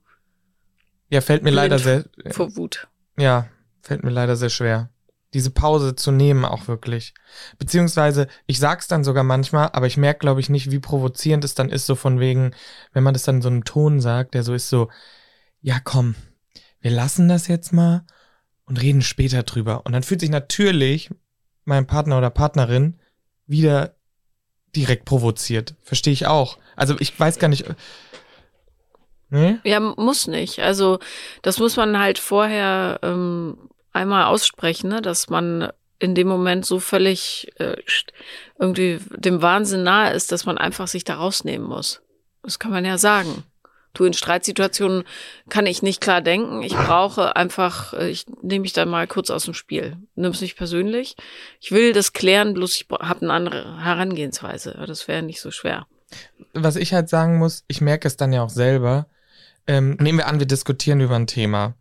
Ja, fällt mir leider sehr, vor Wut? ja, fällt mir leider sehr schwer. diese Pause zu nehmen auch wirklich. Beziehungsweise, ich sag's dann sogar manchmal, aber ich merke, glaube ich, nicht, wie provozierend es dann ist, so von wegen, wenn man das dann in so einem Ton sagt, der so ist so, ja komm, wir lassen das jetzt mal und reden später drüber. Und dann fühlt sich natürlich mein Partner oder Partnerin wieder direkt provoziert. Verstehe ich auch. Also ich weiß gar nicht. Nee? Ja, muss nicht. Also das muss man halt vorher ähm, einmal aussprechen, ne? dass man in dem Moment so völlig äh, irgendwie dem Wahnsinn nahe ist, dass man einfach sich da rausnehmen muss. Das kann man ja sagen. Du, in Streitsituationen kann ich nicht klar denken. Ich brauche einfach, äh, ich nehme mich da mal kurz aus dem Spiel. Nimm es nicht persönlich. Ich will das klären, bloß ich habe eine andere Herangehensweise. Das wäre nicht so schwer. Was ich halt sagen muss, ich merke es dann ja auch selber. Ähm, nehmen wir an, wir diskutieren über ein Thema.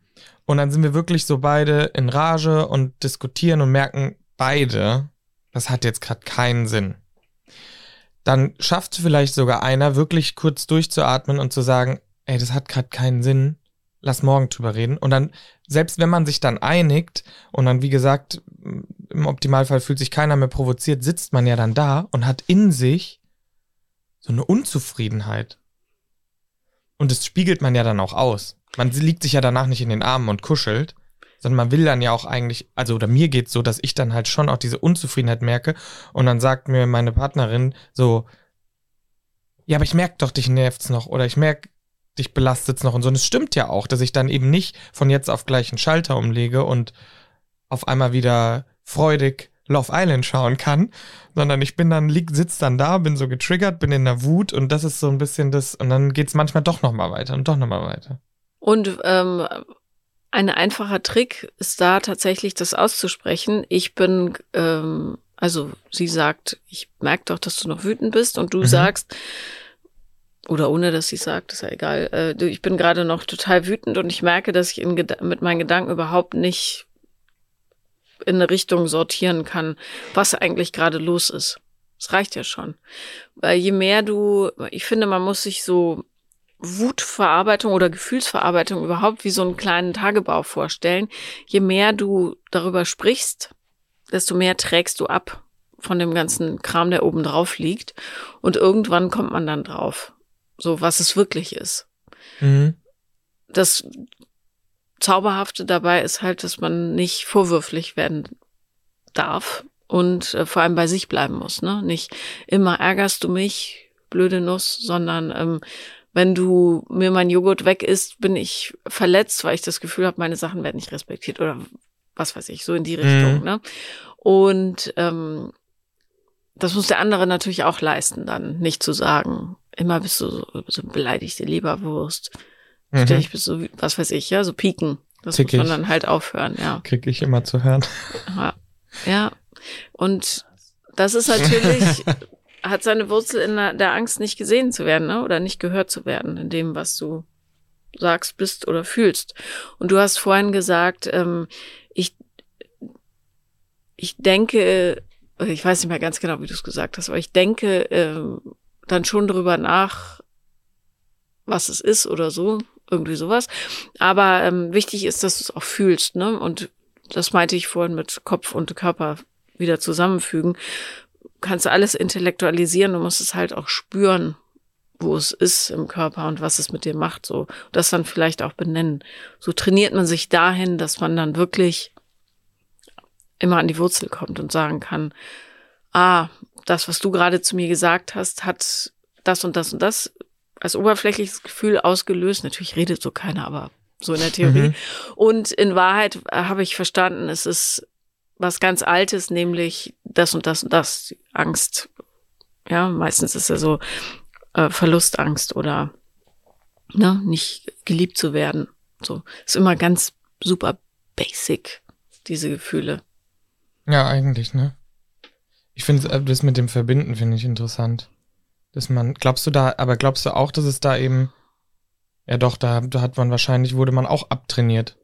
Und dann sind wir wirklich so beide in Rage und diskutieren und merken beide, das hat jetzt gerade keinen Sinn dann schafft vielleicht sogar einer, wirklich kurz durchzuatmen und zu sagen, ey, das hat gerade keinen Sinn, lass morgen drüber reden. Und dann, selbst wenn man sich dann einigt und dann, wie gesagt, im Optimalfall fühlt sich keiner mehr provoziert, sitzt man ja dann da und hat in sich so eine Unzufriedenheit. Und das spiegelt man ja dann auch aus. Man liegt sich ja danach nicht in den Armen und kuschelt, sondern man will dann ja auch eigentlich, also oder mir geht's so, dass ich dann halt schon auch diese Unzufriedenheit merke und dann sagt mir meine Partnerin so, ja, aber ich merke doch, dich nervt's noch oder ich merke, dich belastet's noch und so. Und es stimmt ja auch, dass ich dann eben nicht von jetzt auf gleich einen Schalter umlege und auf einmal wieder freudig Love Island schauen kann, sondern ich bin dann, lieg, sitz dann da, bin so getriggert, bin in der Wut und das ist so ein bisschen das, und dann geht's manchmal doch nochmal weiter und doch nochmal weiter. Und ähm, ein einfacher Trick ist da tatsächlich das auszusprechen. Ich bin, ähm, also sie sagt, ich merke doch, dass du noch wütend bist und du mhm. sagst, oder ohne dass sie sagt, ist ja egal, äh, ich bin gerade noch total wütend und ich merke, dass ich in, mit meinen Gedanken überhaupt nicht in eine Richtung sortieren kann, was eigentlich gerade los ist. Das reicht ja schon. Weil je mehr du, ich finde, man muss sich so Wutverarbeitung oder Gefühlsverarbeitung überhaupt wie so einen kleinen Tagebau vorstellen. Je mehr du darüber sprichst, desto mehr trägst du ab von dem ganzen Kram, der oben drauf liegt. Und irgendwann kommt man dann drauf, so was es wirklich ist. Mhm. Das Zauberhafte dabei ist halt, dass man nicht vorwürflich werden darf und äh, vor allem bei sich bleiben muss. Ne? Nicht immer ärgerst du mich, blöde Nuss, sondern ähm, wenn du mir mein Joghurt weg isst, bin ich verletzt, weil ich das Gefühl habe, meine Sachen werden nicht respektiert oder was weiß ich, so in die Richtung. Mhm. Ne? Und ähm, das muss der andere natürlich auch leisten, dann nicht zu sagen, immer bist du so, so beleidigte Leberwurst. Mhm. Ständig bist du, was weiß ich, ja, so pieken. Das Tick muss man dann halt aufhören, ja. Krieg ich immer zu hören. Ja. ja. Und das ist natürlich hat seine Wurzel in der, Angst, nicht gesehen zu werden ne? oder nicht gehört zu werden in dem, was du sagst, bist oder fühlst. Und du hast vorhin gesagt, ähm, ich, ich denke, ich weiß nicht mehr ganz genau, wie du es gesagt hast, aber ich denke ähm, dann schon darüber nach, was es ist oder so, irgendwie sowas. Aber ähm, wichtig ist, dass du es auch fühlst, ne? Und das meinte ich vorhin mit Kopf und Körper wieder zusammenfügen kannst du alles intellektualisieren, du musst es halt auch spüren, wo es ist im Körper und was es mit dir macht, so. Das dann vielleicht auch benennen. So trainiert man sich dahin, dass man dann wirklich immer an die Wurzel kommt und sagen kann, ah, das, was du gerade zu mir gesagt hast, hat das und das und das als oberflächliches Gefühl ausgelöst. Natürlich redet so keiner, aber so in der Theorie. Mhm. Und in Wahrheit habe ich verstanden, es ist was ganz Altes, nämlich das und das und das, Angst. Ja, meistens ist ja so äh, Verlustangst oder ne, nicht geliebt zu werden. So ist immer ganz super basic diese Gefühle. Ja, eigentlich, ne? Ich finde äh, das mit dem Verbinden finde ich interessant. Dass man, glaubst du da, aber glaubst du auch, dass es da eben, ja doch, da, da hat man wahrscheinlich, wurde man auch abtrainiert.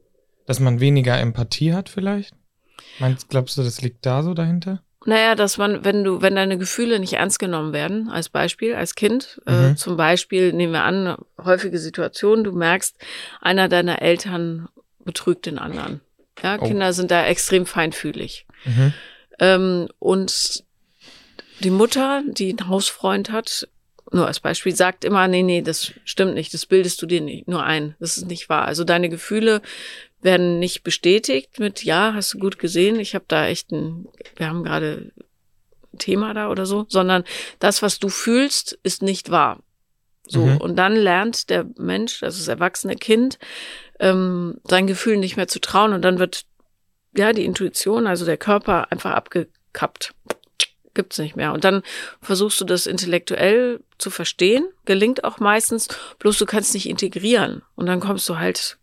Dass man weniger Empathie hat vielleicht? Meinst, glaubst du, das liegt da so dahinter? Naja, dass man, wenn du, wenn deine Gefühle nicht ernst genommen werden, als Beispiel, als Kind, äh, mhm. äh, zum Beispiel, nehmen wir an, häufige Situation, du merkst, einer deiner Eltern betrügt den anderen. Ja, Oh. Kinder sind da extrem feinfühlig. Mhm. Ähm, und die Mutter, die einen Hausfreund hat, nur als Beispiel, sagt immer, nee, nee, das stimmt nicht, das bildest du dir nicht nur ein, das ist nicht wahr. Also deine Gefühle werden nicht bestätigt mit, ja, hast du gut gesehen, ich habe da echt ein, wir haben gerade ein Thema da oder so, sondern das, was du fühlst, ist nicht wahr. So, Mhm. und dann lernt der Mensch, also das erwachsene Kind, ähm, sein Gefühl nicht mehr zu trauen und dann wird ja die Intuition, also der Körper einfach abgekappt. Gibt's nicht mehr. Und dann versuchst du das intellektuell zu verstehen, gelingt auch meistens, bloß du kannst nicht integrieren. Und dann kommst du halt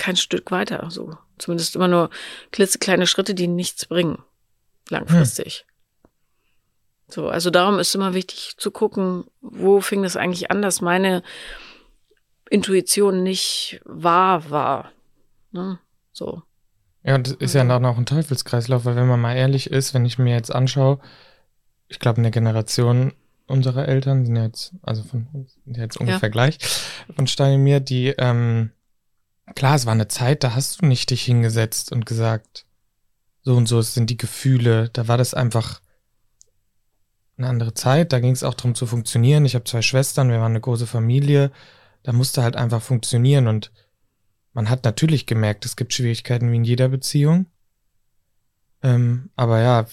kein Stück weiter. So. Zumindest immer nur klitzekleine Schritte, die nichts bringen. Langfristig. So, also darum ist immer wichtig zu gucken, wo fing das eigentlich an, dass meine Intuition nicht wahr war. Ne? So. Ja, und das ist ja dann auch ein Teufelskreislauf, weil wenn man mal ehrlich ist, wenn ich mir jetzt anschaue, ich glaube, in der Generation unserer Eltern sind ja jetzt, also von uns sind ja jetzt ungefähr gleich, von Stein und mir, die, ähm, klar, es war eine Zeit, da hast du nicht dich hingesetzt und gesagt, so und so sind die Gefühle, da war das einfach eine andere Zeit, da ging es auch darum zu funktionieren. Ich habe zwei Schwestern, wir waren eine große Familie, da musste halt einfach funktionieren und man hat natürlich gemerkt, es gibt Schwierigkeiten wie in jeder Beziehung. Ähm, aber ja,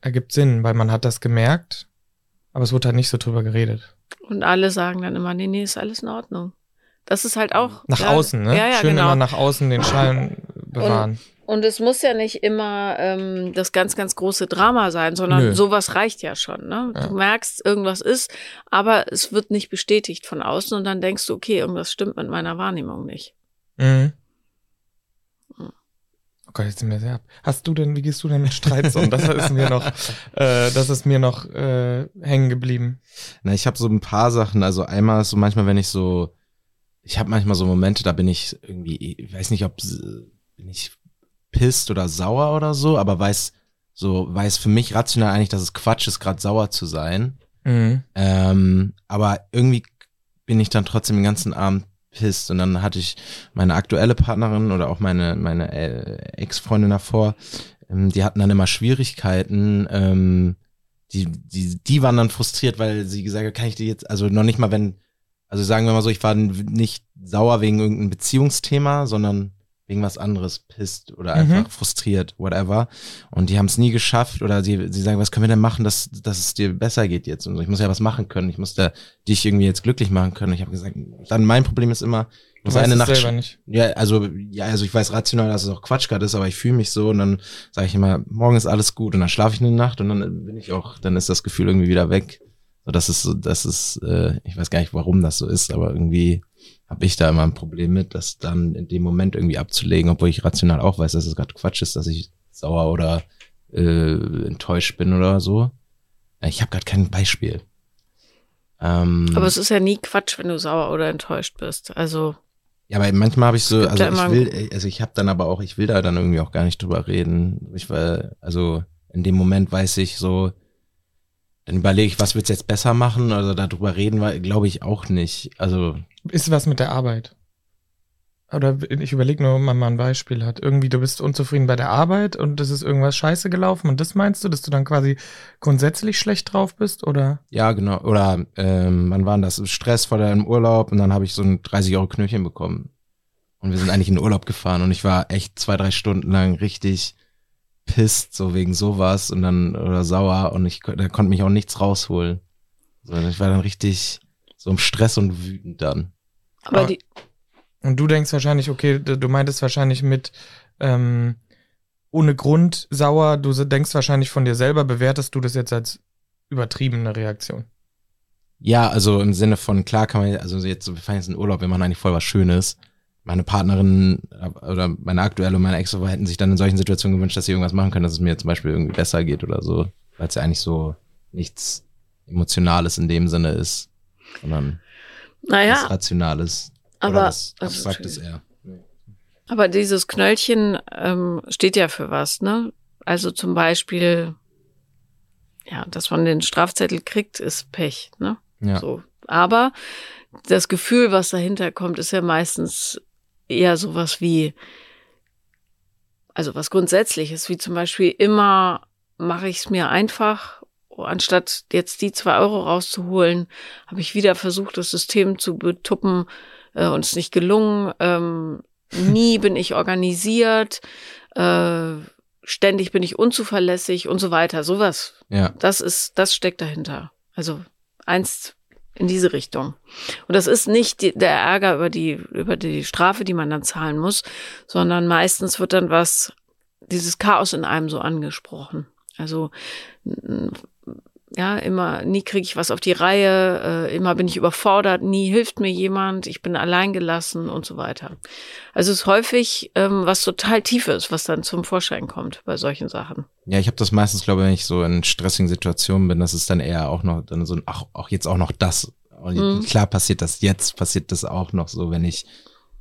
ergibt Sinn, weil man hat das gemerkt, aber es wurde halt nicht so drüber geredet. Und alle sagen dann immer, nee, nee, ist alles in Ordnung. Das ist halt auch. Nach ja, außen, ne? Ja, ja, Schön genau. immer nach außen den Schein bewahren. Und es muss ja nicht immer ähm, das ganz, ganz große Drama sein, sondern Nö. sowas reicht ja schon. Ne? Ja. Du merkst, irgendwas ist, aber es wird nicht bestätigt von außen und dann denkst du, okay, irgendwas stimmt mit meiner Wahrnehmung nicht. Mhm. Hm. Oh Gott, jetzt sind wir sehr ab. Hast du denn, wie gehst du denn mit Streits um? Das ist mir noch, äh, das ist mir noch äh, hängen geblieben. Na, ich habe so ein paar Sachen. Also einmal ist so manchmal, wenn ich so, ich habe manchmal so Momente, da bin ich irgendwie, ich weiß nicht, ob bin ich pisst oder sauer oder so, aber weiß so weiß für mich rational eigentlich, dass es Quatsch ist, gerade sauer zu sein. Mhm. Ähm, aber irgendwie bin ich dann trotzdem den ganzen Abend pisst. Und dann hatte ich meine aktuelle Partnerin oder auch meine, meine äh, Ex-Freundin davor, ähm, die hatten dann immer Schwierigkeiten. Ähm, die, die, die waren dann frustriert, weil sie gesagt hat, kann ich dir jetzt, also noch nicht mal, wenn, also sagen wir mal so, ich war nicht sauer wegen irgendeinem Beziehungsthema, sondern wegen was anderes pisst oder Mhm. einfach frustriert, whatever. Und die haben es nie geschafft oder sie, sie sagen, was können wir denn machen, dass, dass es dir besser geht jetzt? Und so. ich muss ja was machen können. Ich muss da dich irgendwie jetzt glücklich machen können. Ich habe gesagt, dann mein Problem ist immer, ich muss eine Nacht selber nicht. ja, also, ja, also ich weiß rational, dass es auch Quatsch gerade ist, aber ich fühle mich so und dann sage ich immer, morgen ist alles gut und dann schlafe ich eine Nacht und dann bin ich auch, dann ist das Gefühl irgendwie wieder weg. So, das ist so, das ist, äh, ich weiß gar nicht, warum das so ist, aber irgendwie habe ich da immer ein Problem mit, das dann in dem Moment irgendwie abzulegen, obwohl ich rational auch weiß, dass es gerade Quatsch ist, dass ich sauer oder äh, enttäuscht bin oder so. Ja, Ich habe gerade kein Beispiel. Ähm, Aber es ist ja nie Quatsch, wenn du sauer oder enttäuscht bist. Also, Ja, aber manchmal habe ich so, also ich will, also ich habe dann aber auch, ich will da dann irgendwie auch gar nicht drüber reden. Ich war, also in dem Moment weiß ich so, dann überlege ich, was wird's jetzt besser machen? Also darüber reden glaube ich auch nicht. Also Ist was mit der Arbeit? Oder ich überlege nur, ob man mal ein Beispiel hat. Irgendwie, du bist unzufrieden bei der Arbeit und es ist irgendwas scheiße gelaufen und das meinst du, dass du dann quasi grundsätzlich schlecht drauf bist? Oder? ja, genau. Oder ähm, wann war das? Stress vor deinem Urlaub und dann habe ich so ein 30 Euro Knöllchen bekommen. Und wir sind eigentlich in den Urlaub gefahren und ich war echt zwei, drei Stunden lang richtig pisst, so wegen sowas und dann oder sauer und ich da konnte mich auch nichts rausholen. So, ich war dann richtig so im Stress und wütend dann. aber Aber- die, Und du denkst wahrscheinlich, okay, du meintest wahrscheinlich mit ähm, ohne Grund sauer, du denkst wahrscheinlich von dir selber, bewertest du das jetzt als übertriebene Reaktion. Ja, also im Sinne von, klar kann man, also jetzt, wir fahren jetzt in Urlaub, wir machen eigentlich voll was Schönes. Meine Partnerin oder meine aktuelle und meine ex hätten sich dann in solchen Situationen gewünscht, dass sie irgendwas machen können, dass es mir zum Beispiel irgendwie besser geht oder so. Weil es ja eigentlich so nichts Emotionales in dem Sinne ist, sondern was naja, Rationales. aber, oder was also, Abstraktes eher. aber dieses Knöllchen ähm, steht ja für was, ne? Also zum Beispiel, ja, dass man den Strafzettel kriegt, ist Pech, ne? Ja. So. Aber das Gefühl, was dahinter kommt, ist ja meistens eher sowas wie, also was Grundsätzliches, wie zum Beispiel immer mache ich es mir einfach, anstatt jetzt die zwei Euro rauszuholen, habe ich wieder versucht, das System zu betuppen äh, und es nicht gelungen. Ähm, nie bin ich organisiert, äh, ständig bin ich unzuverlässig und so weiter. Sowas. Ja. Das ist, das steckt dahinter. Also eins in diese Richtung. Und das ist nicht die, der Ärger über die, über die Strafe, die man dann zahlen muss, sondern meistens wird dann was, dieses Chaos in einem so angesprochen. Also ja, immer, nie kriege ich was auf die Reihe, äh, immer bin ich überfordert, nie hilft mir jemand, ich bin alleingelassen und so weiter. Also es ist häufig ähm, was total Tiefes, was dann zum Vorschein kommt bei solchen Sachen. Ja, ich habe das meistens, glaube ich, wenn ich so in stressigen Situationen bin, dass es dann eher auch noch dann so ein, ach, auch jetzt auch noch das. Und mhm. klar passiert das jetzt, passiert das auch noch so, wenn ich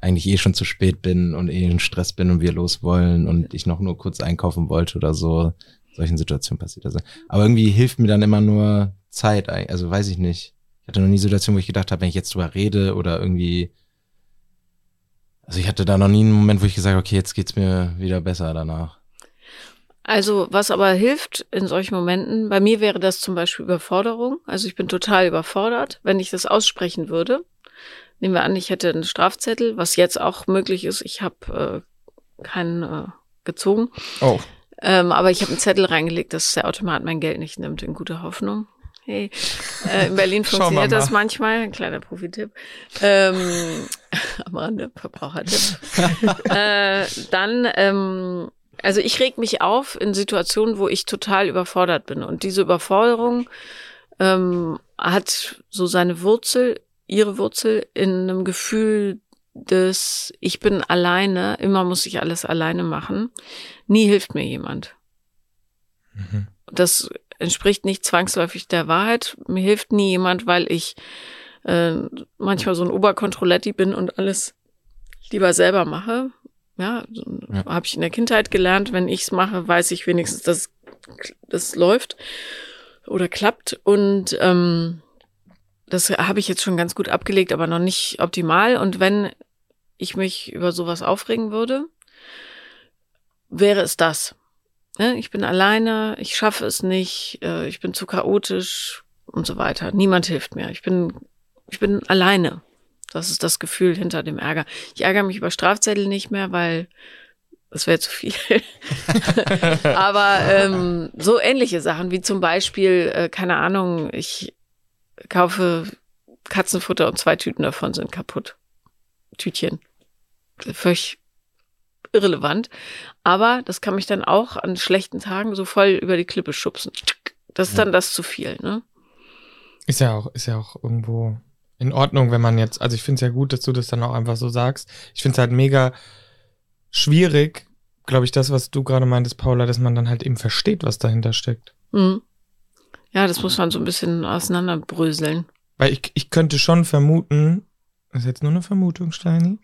eigentlich eh schon zu spät bin und eh in Stress bin und wir los wollen und ich noch nur kurz einkaufen wollte oder so solchen Situationen passiert das. Aber irgendwie hilft mir dann immer nur Zeit, also weiß ich nicht. Ich hatte noch nie Situationen, wo ich gedacht habe, wenn ich jetzt drüber rede oder irgendwie, also ich hatte da noch nie einen Moment, wo ich gesagt habe, okay, jetzt geht's mir wieder besser danach. Also was aber hilft in solchen Momenten, bei mir wäre das zum Beispiel Überforderung. Also ich bin total überfordert, wenn ich das aussprechen würde. Nehmen wir an, ich hätte einen Strafzettel, was jetzt auch möglich ist. Ich habe äh, keinen äh, gezogen. Oh. Ähm, aber ich habe einen Zettel reingelegt, dass der Automat mein Geld nicht nimmt, in guter Hoffnung. Hey, äh, in Berlin funktioniert das manchmal, ein kleiner Profitipp. Ähm, am Rande, Verbrauchertipp. äh, dann, ähm, also ich reg mich auf in Situationen, wo ich total überfordert bin. Und diese Überforderung ähm, hat so seine Wurzel, ihre Wurzel in einem Gefühl des Ich bin alleine, immer muss ich alles alleine machen. Nie hilft mir jemand. Mhm. Das entspricht nicht zwangsläufig der Wahrheit. Mir hilft nie jemand, weil ich äh, manchmal so ein Oberkontrolletti bin und alles lieber selber mache. Ja, ja. habe ich in der Kindheit gelernt. Wenn ich es mache, weiß ich wenigstens, dass das läuft oder klappt. Und ähm, das habe ich jetzt schon ganz gut abgelegt, aber noch nicht optimal. Und wenn ich mich über sowas aufregen würde, wäre es das. Ne? Ich bin alleine, ich schaffe es nicht, äh, ich bin zu chaotisch und so weiter. Niemand hilft mir. Ich bin, ich bin alleine. Das ist das Gefühl hinter dem Ärger. Ich ärgere mich über Strafzettel nicht mehr, weil das wäre zu viel. Aber ähm, so ähnliche Sachen wie zum Beispiel, äh, keine Ahnung, ich kaufe Katzenfutter und zwei Tüten davon sind kaputt. Tütchen. Völlig irrelevant. Aber das kann mich dann auch an schlechten Tagen so voll über die Klippe schubsen. Das ist dann das zu viel, ne? Ist ja auch, ist ja auch irgendwo in Ordnung, wenn man jetzt, also ich finde es ja gut, dass du das dann auch einfach so sagst. Ich finde es halt mega schwierig, glaube ich, das, was du gerade meintest, Paula, dass man dann halt eben versteht, was dahinter steckt. Mhm. Ja, das muss man so ein bisschen auseinanderbröseln. Weil ich, ich könnte schon vermuten, das ist jetzt nur eine Vermutung, Steini,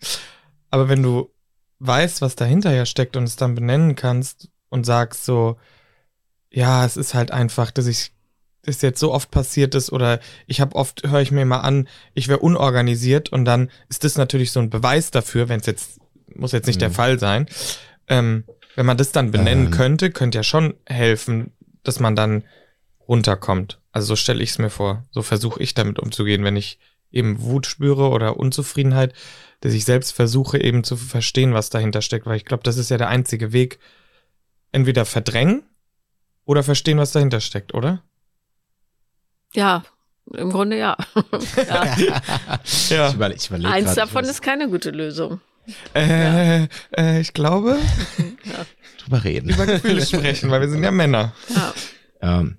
aber wenn du weißt, was dahinter ja steckt und es dann benennen kannst und sagst so, ja, es ist halt einfach, dass ich das jetzt so oft passiert ist oder ich habe oft, höre ich mir immer an, ich wäre unorganisiert und dann ist das natürlich so ein Beweis dafür, wenn es jetzt, muss jetzt nicht mhm. der Fall sein. Ähm, wenn man das dann benennen ähm. könnte, könnte ja schon helfen, dass man dann runterkommt. Also so stelle ich es mir vor. So versuche ich damit umzugehen, wenn ich eben Wut spüre oder Unzufriedenheit, dass ich selbst versuche eben zu verstehen, was dahinter steckt, weil ich glaube, das ist ja der einzige Weg. Entweder verdrängen oder verstehen, was dahinter steckt, oder? Ja, im Grunde ja. ja. ja. Ich überle ich überleg Eins grad, davon ist keine gute Lösung. Äh, ja. äh, ich glaube, ja. drüber reden. Über Gefühle sprechen, weil wir sind ja Männer. Ja. Ähm.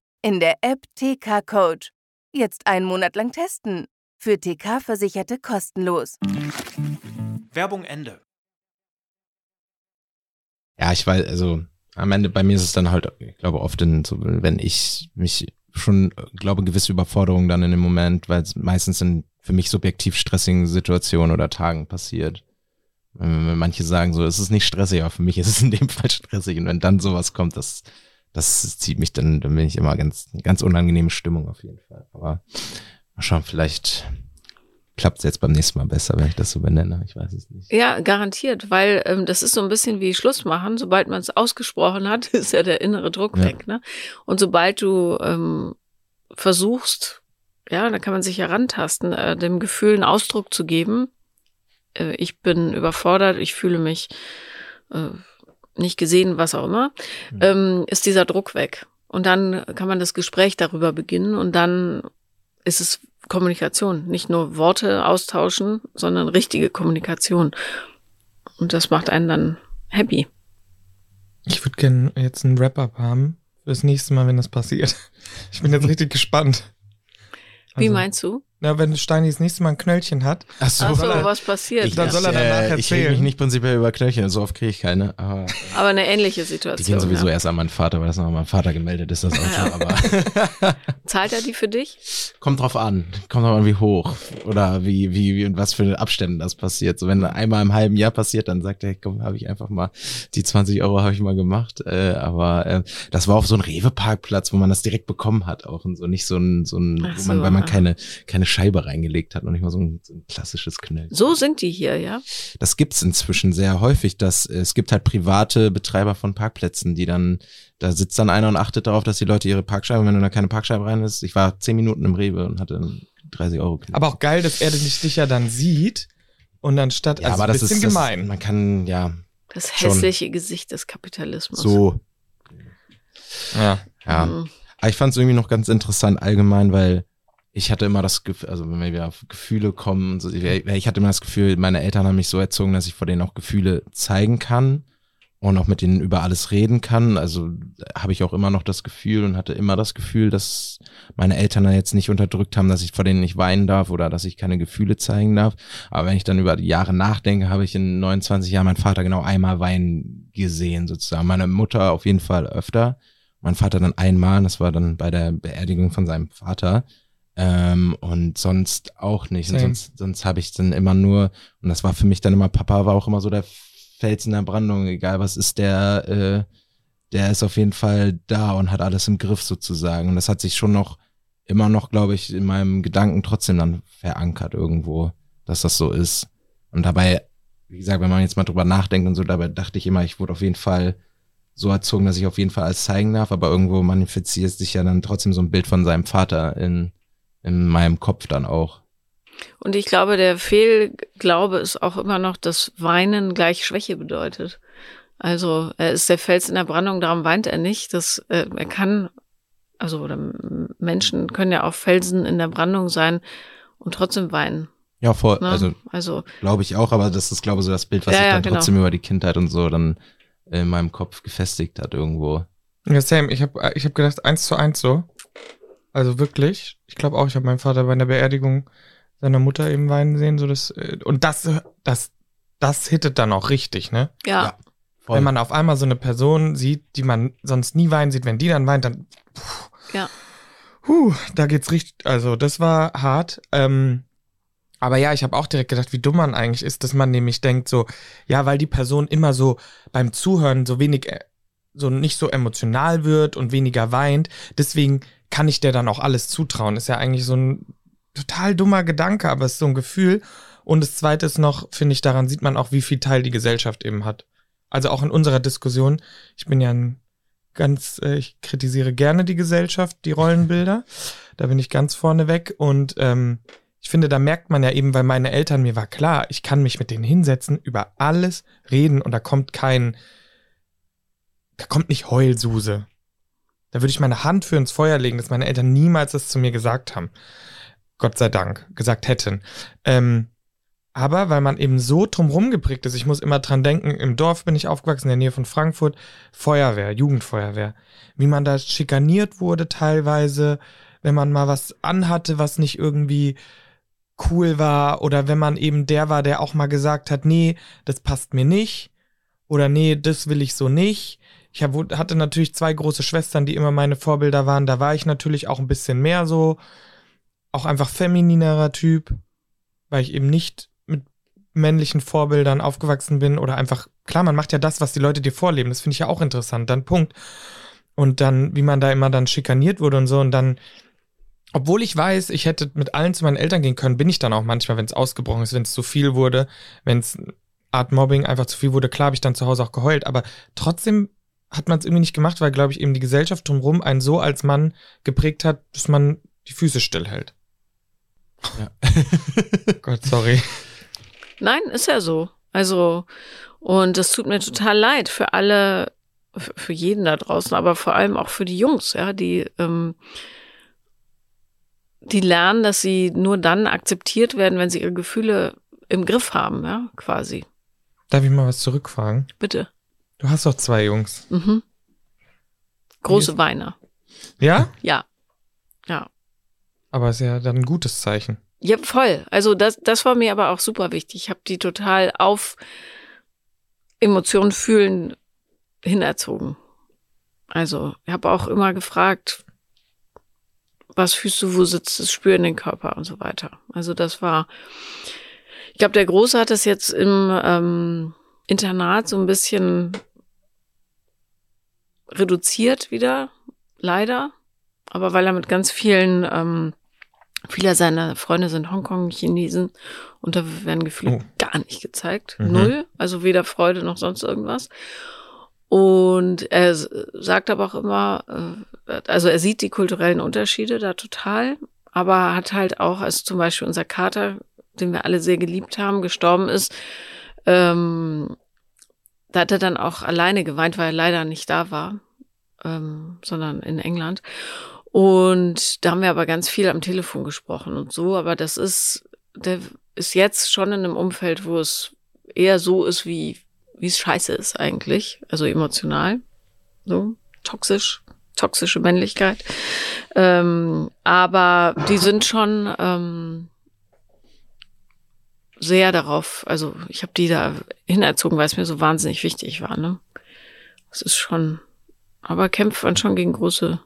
in der App TK Coach. Jetzt einen Monat lang testen. Für TK-Versicherte kostenlos. Werbung Ende. Ja, ich weiß, also am Ende bei mir ist es dann halt, ich glaube, oft in so, wenn ich mich schon, glaube, gewisse Überforderungen dann in dem Moment, weil es meistens in für mich subjektiv stressigen Situationen oder Tagen passiert. Wenn manche sagen so, es ist nicht stressig, aber für mich ist es in dem Fall stressig. Und wenn dann sowas kommt, das, das zieht mich dann, dann bin ich immer ganz, ganz unangenehme Stimmung auf jeden Fall. Aber mal schauen, vielleicht klappt es jetzt beim nächsten Mal besser, wenn ich das so benenne. Ich weiß es nicht. Ja, garantiert, weil ähm, das ist so ein bisschen wie Schluss machen. Sobald man es ausgesprochen hat, ist ja der innere Druck Ja. weg. Ne? Und sobald du ähm, versuchst, ja, da kann man sich herantasten, äh, dem Gefühl einen Ausdruck zu geben. Äh, ich bin überfordert, ich fühle mich äh, nicht gesehen, was auch immer, Mhm. ähm, ist dieser Druck weg. Und dann kann man das Gespräch darüber beginnen und dann ist es Kommunikation. Nicht nur Worte austauschen, sondern richtige Kommunikation. Und das macht einen dann happy. Ich würde gerne jetzt einen Wrap-up haben fürs nächste Mal, wenn das passiert. Ich bin jetzt richtig gespannt. Wie Also, meinst du? Na, wenn Steini das nächste Mal ein Knöllchen hat, Ach so, Ach so, soll er- was passiert? Ich- dann soll er danach äh, Ich reg erzählen. mich nicht prinzipiell über Knöchel, so oft kriege ich keine. Aber Aber eine ähnliche die Situation. gehen sowieso ja. erst an meinen Vater, weil das noch an meinem Vater gemeldet ist, das Auto. Aber Zahlt er die für dich? kommt drauf an. Kommt drauf an, wie hoch oder wie, wie, wie und was für Abständen das passiert. So, wenn einmal im halben Jahr passiert, dann sagt er, komm, habe ich einfach mal, die 20 Euro habe ich mal gemacht. Äh, aber äh, das war auf so einem Rewe-Parkplatz, wo man das direkt bekommen hat auch und so nicht so ein, so ein, wo man, so, weil man keine, keine Scheibe reingelegt hat und nicht mal so ein, so ein klassisches Knöll. So sind die hier, ja? Das gibt's inzwischen sehr häufig, dass es gibt halt private Betreiber von Parkplätzen, die dann, da sitzt dann einer und achtet darauf, dass die Leute ihre Parkscheibe, wenn da keine Parkscheibe rein ist, ich war zehn Minuten im Rewe und hatte 30 Euro. aber auch geil, dass er dich, dich ja dann sieht und dann statt, ja, also aber ein das bisschen ist gemein. Das, man kann ja Das Schon. hässliche Gesicht des Kapitalismus. so, ja. ja. Mhm. Aber ich fand es irgendwie noch ganz interessant allgemein, weil ich hatte immer das Gefühl, also wenn wir auf Gefühle kommen, so, ich ich hatte immer das Gefühl, meine Eltern haben mich so erzogen, dass ich vor denen auch Gefühle zeigen kann und auch mit denen über alles reden kann. Also habe ich auch immer noch das Gefühl und hatte immer das Gefühl, dass meine Eltern da jetzt nicht unterdrückt haben, dass ich vor denen nicht weinen darf oder dass ich keine Gefühle zeigen darf. Aber wenn ich dann über die Jahre nachdenke, habe ich in 29 Jahren meinen Vater genau einmal weinen gesehen, sozusagen. Meine Mutter auf jeden Fall öfter. Mein Vater dann einmal, das war dann bei der Beerdigung von seinem Vater. Ähm, und sonst auch nicht. Und sonst, sonst habe ich dann immer nur, und das war für mich dann immer, Papa war auch immer so der Fels in der Brandung, egal was ist, der, äh, der ist auf jeden Fall da und hat alles im Griff sozusagen. Und das hat sich schon noch, immer noch, glaube ich, in meinem Gedanken trotzdem dann verankert irgendwo, dass das so ist. Und dabei, wie gesagt, wenn man jetzt mal drüber nachdenkt und so, dabei dachte ich immer, ich wurde auf jeden Fall so erzogen, dass ich auf jeden Fall alles zeigen darf, aber irgendwo manifestiert sich ja dann trotzdem so ein Bild von seinem Vater in, in meinem Kopf dann auch. Und ich glaube, der Fehlglaube ist auch immer noch, dass Weinen gleich Schwäche bedeutet. Also er ist der Fels in der Brandung, darum weint er nicht. Das, äh, er kann, also oder Menschen können ja auch Felsen in der Brandung sein und trotzdem weinen. Ja, voll, Ne? also also glaube ich auch, aber das ist, glaube ich, so das Bild, was Ja, sich ja, dann genau. trotzdem über die Kindheit und so dann in meinem Kopf gefestigt hat irgendwo. Ja, Sam, ich habe ich hab gedacht, eins zu eins so. Also wirklich. Ich glaube auch, ich habe meinen Vater bei einer Beerdigung seiner Mutter eben weinen sehen. So das, äh, und das, das, das hittet dann auch richtig, ne? ja, Ja. Voll. Wenn man auf einmal so eine Person sieht, die man sonst nie weinen sieht, wenn die dann weint, dann. Ja. Puh, da geht's richtig. Also, das war hart. Ähm, aber ja, ich habe auch direkt gedacht, wie dumm man eigentlich ist, dass man nämlich denkt, so, ja, weil die Person immer so beim Zuhören so wenig, äh, so nicht so emotional wird und weniger weint, deswegen kann ich der dann auch alles zutrauen. Ist ja eigentlich so ein total dummer Gedanke, aber es ist so ein Gefühl. Und das zweite ist noch, finde ich, daran sieht man auch, wie viel Teil die Gesellschaft eben hat. Also auch in unserer Diskussion. Ich bin ja ein ganz, äh, ich kritisiere gerne die Gesellschaft, die Rollenbilder. Da bin ich ganz vorne weg. Und ähm, ich finde, da merkt man ja eben, weil meine Eltern, mir war klar, ich kann mich mit denen hinsetzen, über alles reden und da kommt kein, da kommt nicht Heulsuse. Da würde ich meine Hand für ins Feuer legen, dass meine Eltern niemals das zu mir gesagt haben. Gott sei Dank, gesagt hätten. Ähm, aber weil man eben so drumrum geprägt ist, ich muss immer dran denken, im Dorf bin ich aufgewachsen, in der Nähe von Frankfurt, Feuerwehr, Jugendfeuerwehr. Wie man da schikaniert wurde teilweise, wenn man mal was anhatte, was nicht irgendwie cool war oder wenn man eben der war, der auch mal gesagt hat, nee, das passt mir nicht oder nee, das will ich so nicht. Ich hab, hatte natürlich zwei große Schwestern, die immer meine Vorbilder waren. Da war ich natürlich auch ein bisschen mehr so, auch einfach femininerer Typ, weil ich eben nicht mit männlichen Vorbildern aufgewachsen bin oder einfach, klar, man macht ja das, was die Leute dir vorleben. Das finde ich ja auch interessant. Dann Punkt. Und dann, wie man da immer dann schikaniert wurde und so und dann obwohl ich weiß, ich hätte mit allen zu meinen Eltern gehen können, bin ich dann auch manchmal, wenn es ausgebrochen ist, wenn es zu viel wurde, wenn es Art Mobbing einfach zu viel wurde, klar habe ich dann zu Hause auch geheult, aber trotzdem hat man es irgendwie nicht gemacht, weil, glaube ich, eben die Gesellschaft drumherum einen so als Mann geprägt hat, dass man die Füße stillhält. Ja. Gott, sorry. Nein, ist ja so. Also, und es tut mir total leid für alle, für jeden da draußen, aber vor allem auch für die Jungs, ja, die ähm, die lernen, dass sie nur dann akzeptiert werden, wenn sie ihre Gefühle im Griff haben, ja, quasi. Darf ich mal was zurückfragen? Bitte. Du hast doch zwei Jungs. Mhm. Große Weiner. Ja? Ja. Ja. Aber ist ja dann ein gutes Zeichen. Ja, voll. Also das, das war mir aber auch super wichtig. Ich habe die total auf Emotionen fühlen hinerzogen. Also ich habe auch immer gefragt, was fühlst du, wo sitzt es, spüren den Körper und so weiter. Also das war, ich glaube, der Große hat das jetzt im ähm, Internat so ein bisschen reduziert wieder, leider. Aber weil er mit ganz vielen, ähm, viele seiner Freunde sind Hongkong-Chinesen und da werden Gefühle oh. gar nicht gezeigt. Mhm. Null. Also weder Freude noch sonst irgendwas. Und er sagt aber auch immer, äh, also er sieht die kulturellen Unterschiede da total, aber hat halt auch, als zum Beispiel unser Kater, den wir alle sehr geliebt haben, gestorben ist, ähm, da hat er dann auch alleine geweint, weil er leider nicht da war, ähm, sondern in England. Und da haben wir aber ganz viel am Telefon gesprochen und so, aber das ist, der ist jetzt schon in einem Umfeld, wo es eher so ist wie wie es scheiße ist eigentlich, also emotional, so toxisch, toxische Männlichkeit. Ähm, aber die sind schon ähm, sehr darauf, also ich habe die da hinerzogen, weil es mir so wahnsinnig wichtig war. Ne? Das ist schon, aber kämpft man schon gegen große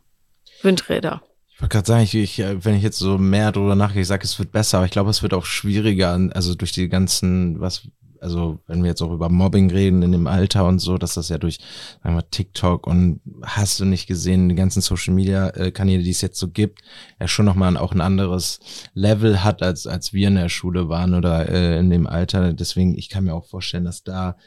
Windräder. Ich wollte gerade sagen, ich, ich, wenn ich jetzt so mehr drüber nachdenke, ich sage, es wird besser, aber ich glaube, es wird auch schwieriger, also durch die ganzen, was also wenn wir jetzt auch über Mobbing reden in dem Alter und so, dass das ja durch sagen wir, TikTok und hast du nicht gesehen, die ganzen Social Media äh, Kanäle, die es jetzt so gibt, ja schon nochmal auch ein anderes Level hat, als, als wir in der Schule waren oder äh, in dem Alter. Deswegen, ich kann mir auch vorstellen, dass da,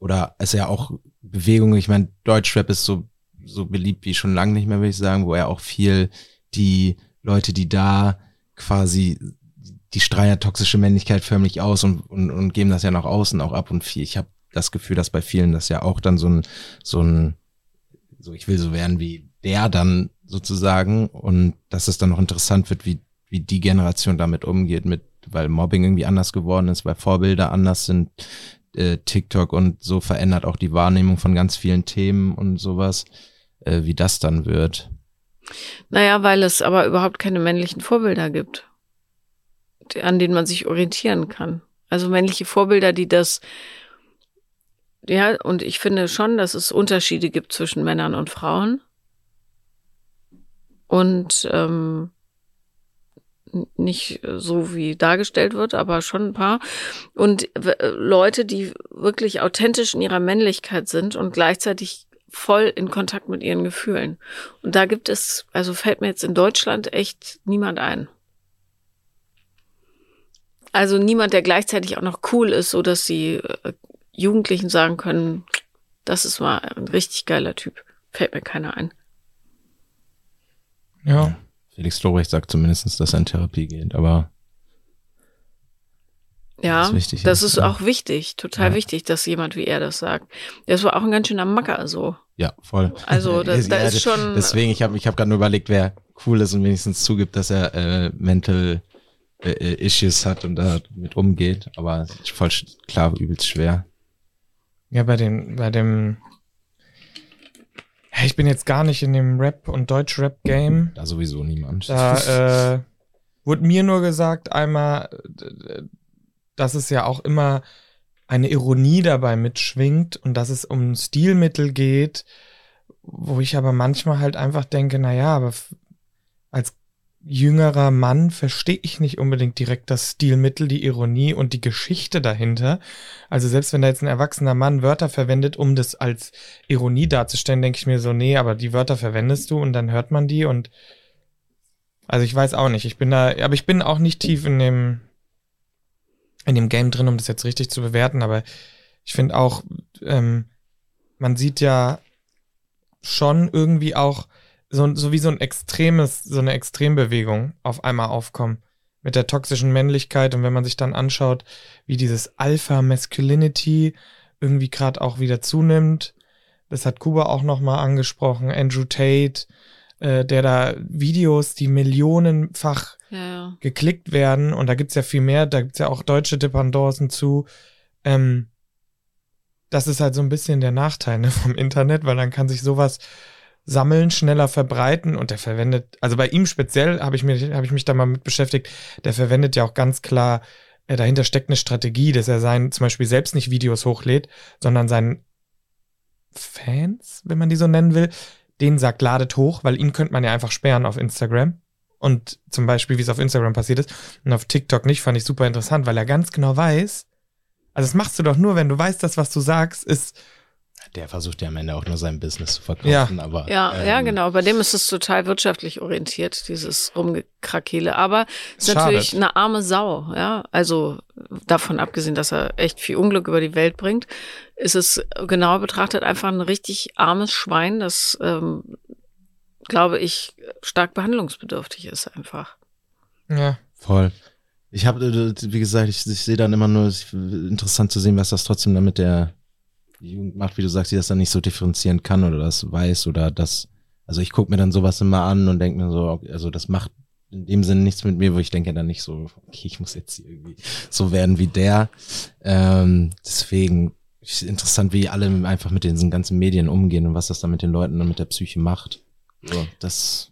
oder es ja auch Bewegung, ich meine, Deutschrap ist so, so beliebt wie schon lange nicht mehr, würde ich sagen, wo er auch viel die Leute, die da quasi die ja toxische Männlichkeit förmlich aus und, und, und geben das ja nach außen auch ab und viel. Ich habe das Gefühl, dass bei vielen das ja auch dann so ein, so ein, so ich will so werden wie der dann sozusagen und dass es dann noch interessant wird, wie, wie die Generation damit umgeht, mit, weil Mobbing irgendwie anders geworden ist, weil Vorbilder anders sind, äh, TikTok und so verändert auch die Wahrnehmung von ganz vielen Themen und sowas, äh, wie das dann wird. Naja, weil es aber überhaupt keine männlichen Vorbilder gibt an denen man sich orientieren kann. Also männliche Vorbilder, die das, ja, und ich finde schon, dass es Unterschiede gibt zwischen Männern und Frauen. Und ähm, nicht so wie dargestellt wird, aber schon ein paar. Und Leute, die wirklich authentisch in ihrer Männlichkeit sind und gleichzeitig voll in Kontakt mit ihren Gefühlen. Und da gibt es, also fällt mir jetzt in Deutschland echt niemand ein. Also niemand, der gleichzeitig auch noch cool ist, so dass die äh, Jugendlichen sagen können, das ist mal ein richtig geiler Typ. Fällt mir keiner ein. Ja. Felix Lobrecht sagt zumindest, dass er in Therapie geht, aber ja, das, ist, wichtig, das ist auch wichtig, total ja. wichtig, dass jemand wie er das sagt. Das war auch ein ganz schöner Macker so. Ja, voll. Also da, da ist schon. Deswegen, ich habe ich hab gerade nur überlegt, wer cool ist und wenigstens zugibt, dass er äh, mental äh, äh, Issues hat und da mit umgeht, aber voll klar übelst schwer. Ja, bei dem, bei dem, ich bin jetzt gar nicht in dem Rap- und Deutsch-Rap-Game. Da sowieso niemand. Da äh, wurde mir nur gesagt einmal, dass es ja auch immer eine Ironie dabei mitschwingt und dass es um Stilmittel geht, wo ich aber manchmal halt einfach denke, na ja, aber als jüngerer Mann verstehe ich nicht unbedingt direkt das Stilmittel, die Ironie und die Geschichte dahinter. Also selbst wenn da jetzt ein erwachsener Mann Wörter verwendet, um das als Ironie darzustellen, denke ich mir so, nee, aber die Wörter verwendest du und dann hört man die und also ich weiß auch nicht. Ich bin da, aber ich bin auch nicht tief in dem in dem Game drin, um das jetzt richtig zu bewerten, aber ich finde auch, ähm, man sieht ja schon irgendwie auch so, so wie so ein extremes, so eine Extrembewegung auf einmal aufkommen mit der toxischen Männlichkeit. Und wenn man sich dann anschaut, wie dieses Alpha Masculinity irgendwie gerade auch wieder zunimmt, das hat Kuba auch nochmal angesprochen, Andrew Tate, äh, der da Videos, die millionenfach ja, ja. geklickt werden. Und da gibt's ja viel mehr, da gibt's ja auch deutsche Dependancen zu, ähm, das ist halt so ein bisschen der Nachteil ne, vom Internet, weil dann kann sich sowas sammeln, schneller verbreiten und der verwendet, also bei ihm speziell habe ich, hab ich mich da mal mit beschäftigt, der verwendet ja auch ganz klar, äh, dahinter steckt eine Strategie, dass er sein, zum Beispiel selbst nicht Videos hochlädt, sondern seinen Fans, wenn man die so nennen will, denen sagt, ladet hoch, weil ihn könnte man ja einfach sperren auf Instagram. Und zum Beispiel, wie es auf Instagram passiert ist, und auf TikTok nicht, fand ich super interessant, weil er ganz genau weiß, also das machst du doch nur, wenn du weißt, dass was du sagst, ist der versucht ja am Ende auch nur sein Business zu verkaufen. Ja, aber, ja, ähm, ja, genau. Bei dem ist es total wirtschaftlich orientiert, dieses Rumgekrakele. Aber es ist natürlich eine arme Sau, ja. Also davon abgesehen, dass er echt viel Unglück über die Welt bringt, ist es genau betrachtet einfach ein richtig armes Schwein, das, ähm, glaube ich, stark behandlungsbedürftig ist einfach. Ja. Voll. Ich habe, äh, wie gesagt, ich, ich sehe dann immer nur interessant zu sehen, was das trotzdem dann mit der Jugend macht, wie du sagst, die das dann nicht so differenzieren kann oder das weiß oder das. Also ich gucke mir dann sowas immer an und denke mir so, also das macht in dem Sinne nichts mit mir, wo ich denke dann nicht so, okay, ich muss jetzt irgendwie so werden wie der. Ähm, deswegen ist interessant, wie alle einfach mit diesen ganzen Medien umgehen und was das dann mit den Leuten und mit der Psyche macht. So, das,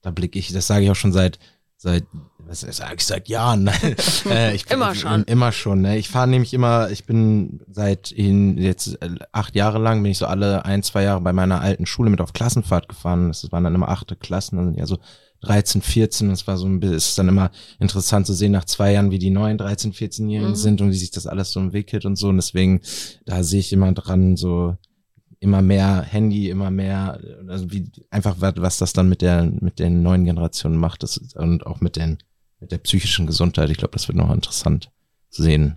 da blicke ich, das sage ich auch schon seit seit was sag ich seit Jahren äh, ich, immer schon. immer schon ne? ich fahre nämlich immer ich bin seit in, jetzt äh, acht Jahre lang bin ich so alle ein zwei Jahre bei meiner alten Schule mit auf Klassenfahrt gefahren. Das waren dann immer achte Klassen dann sind ja so 13 14 das war so ein bisschen ist dann immer interessant zu sehen nach zwei Jahren wie die neuen 13 14-Jährigen mhm. sind und wie sich das alles so entwickelt und so. Und deswegen da sehe ich immer dran so immer mehr Handy, immer mehr, also wie einfach was das dann mit der mit den neuen Generationen macht. Das, und auch mit den mit der psychischen Gesundheit. Ich glaube, das wird noch interessant sehen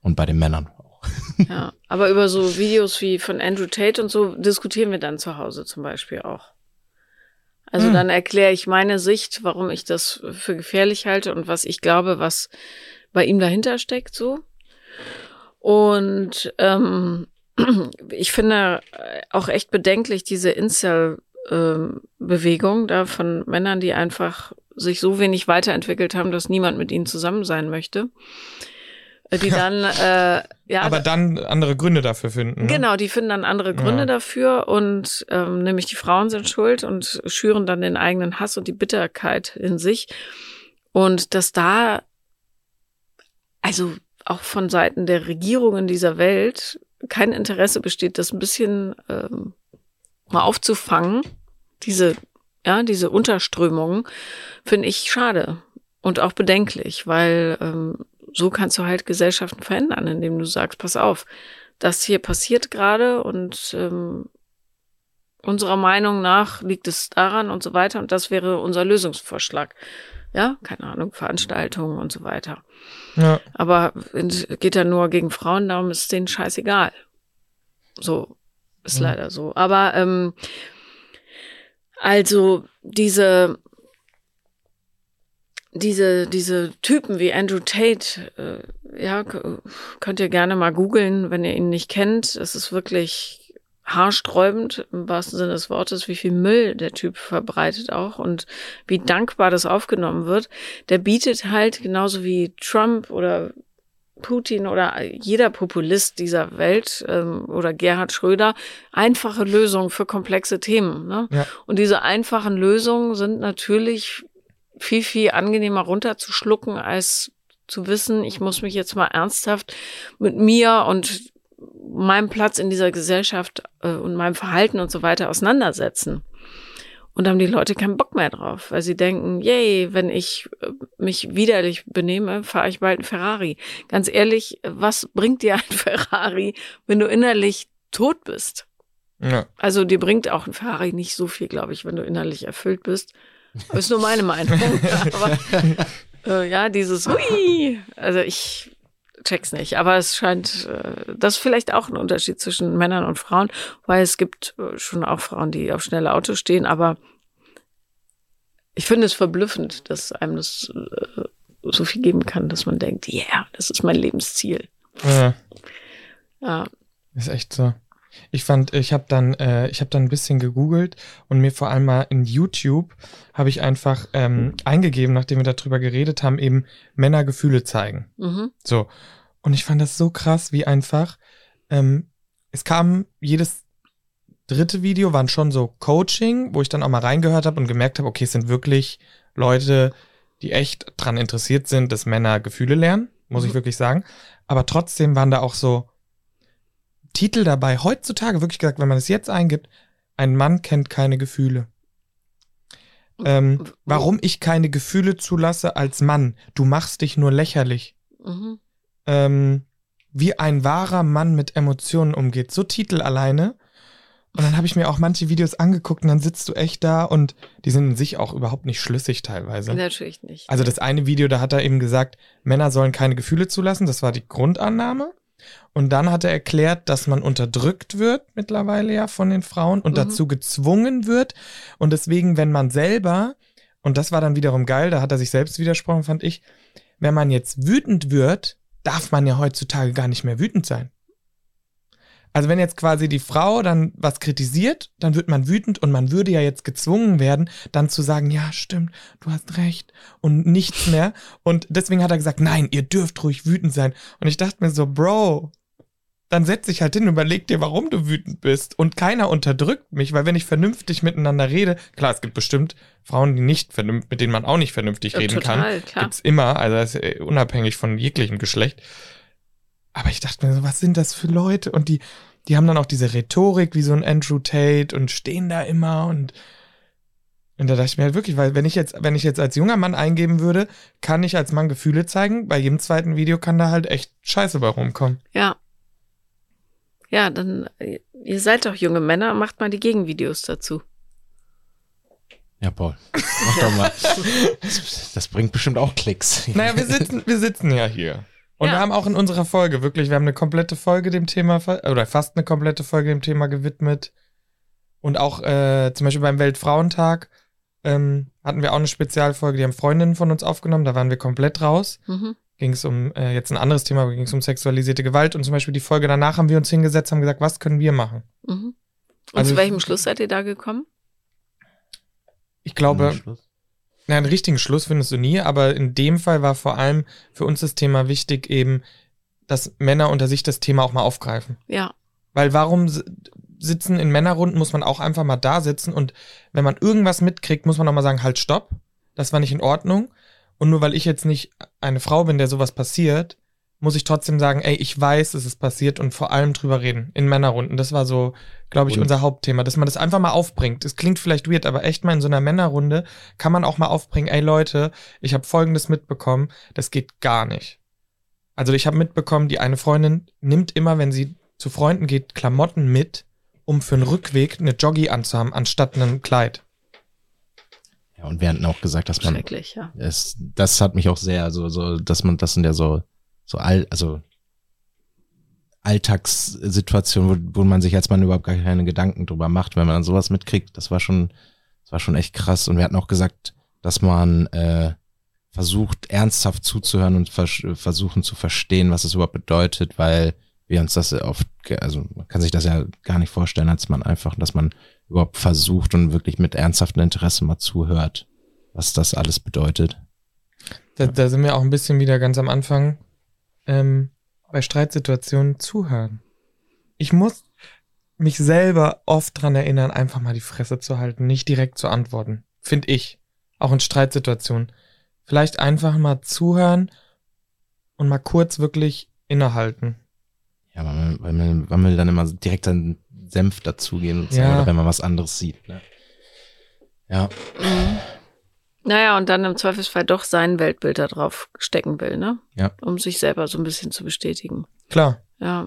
und bei den Männern auch. Ja, aber über so Videos wie von Andrew Tate und so diskutieren wir dann zu Hause zum Beispiel auch. Also hm. dann erkläre ich meine Sicht, warum ich das für gefährlich halte und was ich glaube, was bei ihm dahinter steckt so. Und ähm, ich finde auch echt bedenklich diese Incel-Bewegung ähm, da von Männern, die einfach sich so wenig weiterentwickelt haben, dass niemand mit ihnen zusammen sein möchte. Äh, die dann, äh, ja. Aber dann andere Gründe dafür finden. Ne? Genau, die finden dann andere Gründe ja. dafür und ähm, nämlich die Frauen sind schuld und schüren dann den eigenen Hass und die Bitterkeit in sich. Und dass da, also auch von Seiten der Regierungen dieser Welt kein Interesse besteht, das ein bisschen ähm, mal aufzufangen, diese, ja, diese Unterströmungen, finde ich schade und auch bedenklich, weil ähm, so kannst du halt Gesellschaften verändern, indem du sagst, pass auf, das hier passiert gerade und ähm, unserer Meinung nach liegt es daran und so weiter und das wäre unser Lösungsvorschlag. Ja, keine Ahnung, Veranstaltungen und so weiter. Ja. Aber geht ja nur gegen Frauen, darum ist es denen scheißegal. So, ist ja. leider so. Aber ähm, also diese diese, diese Typen wie Andrew Tate, äh, ja, könnt ihr gerne mal googeln, wenn ihr ihn nicht kennt. Es ist wirklich haarsträubend im wahrsten Sinne des Wortes, wie viel Müll der Typ verbreitet auch und wie dankbar das aufgenommen wird. Der bietet halt genauso wie Trump oder Putin oder jeder Populist dieser Welt ähm, oder Gerhard Schröder einfache Lösungen für komplexe Themen. Ne? Ja. Und diese einfachen Lösungen sind natürlich viel, viel angenehmer runterzuschlucken, als zu wissen, ich muss mich jetzt mal ernsthaft mit mir und meinem Platz in dieser Gesellschaft äh, und meinem Verhalten und so weiter auseinandersetzen. Und haben die Leute keinen Bock mehr drauf, weil sie denken, yay, wenn ich äh, mich widerlich benehme, fahre ich bald einen Ferrari. Ganz ehrlich, was bringt dir ein Ferrari, wenn du innerlich tot bist? Ja. Also dir bringt auch ein Ferrari nicht so viel, glaube ich, wenn du innerlich erfüllt bist. Das ist nur meine Meinung. Aber äh, ja, dieses Hui, also ich check's nicht. Aber es scheint, äh, das ist vielleicht auch ein Unterschied zwischen Männern und Frauen, weil es gibt äh, schon auch Frauen, die auf schnelle Autos stehen, aber ich finde es verblüffend, dass einem das äh, so viel geben kann, dass man denkt, yeah, das ist mein Lebensziel. ja. Ja, Ist echt so. Ich fand, ich habe dann, äh, ich habe dann ein bisschen gegoogelt und mir vor allem mal in YouTube habe ich einfach ähm, eingegeben, nachdem wir darüber geredet haben, eben Männer Gefühle zeigen. mhm. So. Und ich fand das so krass, wie einfach, ähm, es kam jedes dritte Video, waren schon so Coaching, wo ich dann auch mal reingehört habe und gemerkt habe, okay, es sind wirklich Leute, die echt dran interessiert sind, dass Männer Gefühle lernen, muss ich Mhm. wirklich sagen. Aber trotzdem waren da auch so Titel dabei, heutzutage wirklich gesagt, wenn man es jetzt eingibt, ein Mann kennt keine Gefühle. Ähm, warum ich keine Gefühle zulasse als Mann? Du machst dich nur lächerlich Mhm. Ähm, wie ein wahrer Mann mit Emotionen umgeht. So Titel alleine. Und dann habe ich mir auch manche Videos angeguckt und dann sitzt du echt da und die sind in sich auch überhaupt nicht schlüssig teilweise. Natürlich nicht. Also das eine Video, da hat er eben gesagt, Männer sollen keine Gefühle zulassen. Das war die Grundannahme. Und dann hat er erklärt, dass man unterdrückt wird mittlerweile ja von den Frauen und Mhm. dazu gezwungen wird. Und deswegen, wenn man selber, und das war dann wiederum geil, da hat er sich selbst widersprochen, fand ich, wenn man jetzt wütend wird, darf man ja heutzutage gar nicht mehr wütend sein. Also wenn jetzt quasi die Frau dann was kritisiert, dann wird man wütend und man würde ja jetzt gezwungen werden, dann zu sagen, ja, stimmt, du hast recht und nichts mehr. Und deswegen hat er gesagt, nein, ihr dürft ruhig wütend sein. Und ich dachte mir so, Bro, dann setz dich halt hin und überleg dir, warum du wütend bist. Und keiner unterdrückt mich, weil wenn ich vernünftig miteinander rede, klar, es gibt bestimmt Frauen, die nicht vernünftig, mit denen man auch nicht vernünftig Ja, reden kann. total, klar. Gibt's immer, also das ist äh, unabhängig von jeglichem Geschlecht. Aber ich dachte mir so, was sind das für Leute? Und die, die haben dann auch diese Rhetorik wie so ein Andrew Tate und stehen da immer und und da dachte ich mir halt wirklich, weil wenn ich jetzt, wenn ich jetzt als junger Mann eingeben würde, kann ich als Mann Gefühle zeigen. Bei jedem zweiten Video kann da halt echt Scheiße bei rumkommen. Ja. Ja, dann, äh, ihr seid doch junge Männer, macht mal die Gegenvideos dazu. Ja, Paul. Mach doch mal. Das, das bringt bestimmt auch Klicks. Naja, wir sitzen, wir sitzen ja hier. Und Ja. wir haben auch in unserer Folge wirklich, wir haben eine komplette Folge dem Thema, oder fast eine komplette Folge dem Thema gewidmet. Und auch äh, zum Beispiel beim Weltfrauentag ähm, hatten wir auch eine Spezialfolge, die haben Freundinnen von uns aufgenommen, da waren wir komplett raus. Mhm. Ging es um, äh, jetzt ein anderes Thema, ging es um sexualisierte Gewalt. Und zum Beispiel die Folge danach haben wir uns hingesetzt, haben gesagt, was können wir machen? Mhm. Und Also- zu welchem Schluss seid ihr da gekommen? Ich glaube, Na, einen richtigen Schluss findest du nie, aber in dem Fall war vor allem für uns das Thema wichtig, eben, dass Männer unter sich das Thema auch mal aufgreifen. Ja. Weil warum si- sitzen in Männerrunden, muss man auch einfach mal da sitzen und wenn man irgendwas mitkriegt, muss man auch mal sagen, halt, stopp, das war nicht in Ordnung. Und nur weil ich jetzt nicht eine Frau bin, der sowas passiert, muss ich trotzdem sagen, ey, ich weiß, es ist passiert und vor allem drüber reden in Männerrunden. Das war so, glaube ich, Und- unser Hauptthema, dass man das einfach mal aufbringt. Es klingt vielleicht weird, aber echt mal in so einer Männerrunde kann man auch mal aufbringen, ey Leute, ich habe Folgendes mitbekommen, das geht gar nicht. Also ich habe mitbekommen, die eine Freundin nimmt immer, wenn sie zu Freunden geht, Klamotten mit, um für einen Rückweg eine Joggi anzuhaben, anstatt einem Kleid. Ja, und wir hatten auch gesagt, dass man Schrecklich, ja. es, das hat mich auch sehr, so, so, dass man, das sind ja so, so all, also Alltagssituationen, wo, wo man sich als Mann überhaupt gar keine Gedanken drüber macht, wenn man dann sowas mitkriegt. Das war schon, das war schon echt krass. Und wir hatten auch gesagt, dass man äh, versucht, ernsthaft zuzuhören und vers versuchen zu verstehen, was es überhaupt bedeutet, weil wir uns das oft, also man kann sich das ja gar nicht vorstellen, als man einfach, dass man überhaupt versucht und wirklich mit ernsthaftem Interesse mal zuhört, was das alles bedeutet. Da, da sind wir auch ein bisschen wieder ganz am Anfang ähm, bei Streitsituationen zuhören. Ich muss mich selber oft dran erinnern, einfach mal die Fresse zu halten, nicht direkt zu antworten. Finde ich. Auch in Streitsituationen. Vielleicht einfach mal zuhören und mal kurz wirklich innehalten. Ja, man, weil man, man will dann immer direkt seinen Senf dazugeben, Ja. oder wenn man was anderes sieht. Ne? Ja, Mhm. Naja, und dann im Zweifelsfall doch sein Weltbild da drauf stecken will, ne? Ja. Um sich selber so ein bisschen zu bestätigen. Klar. Ja.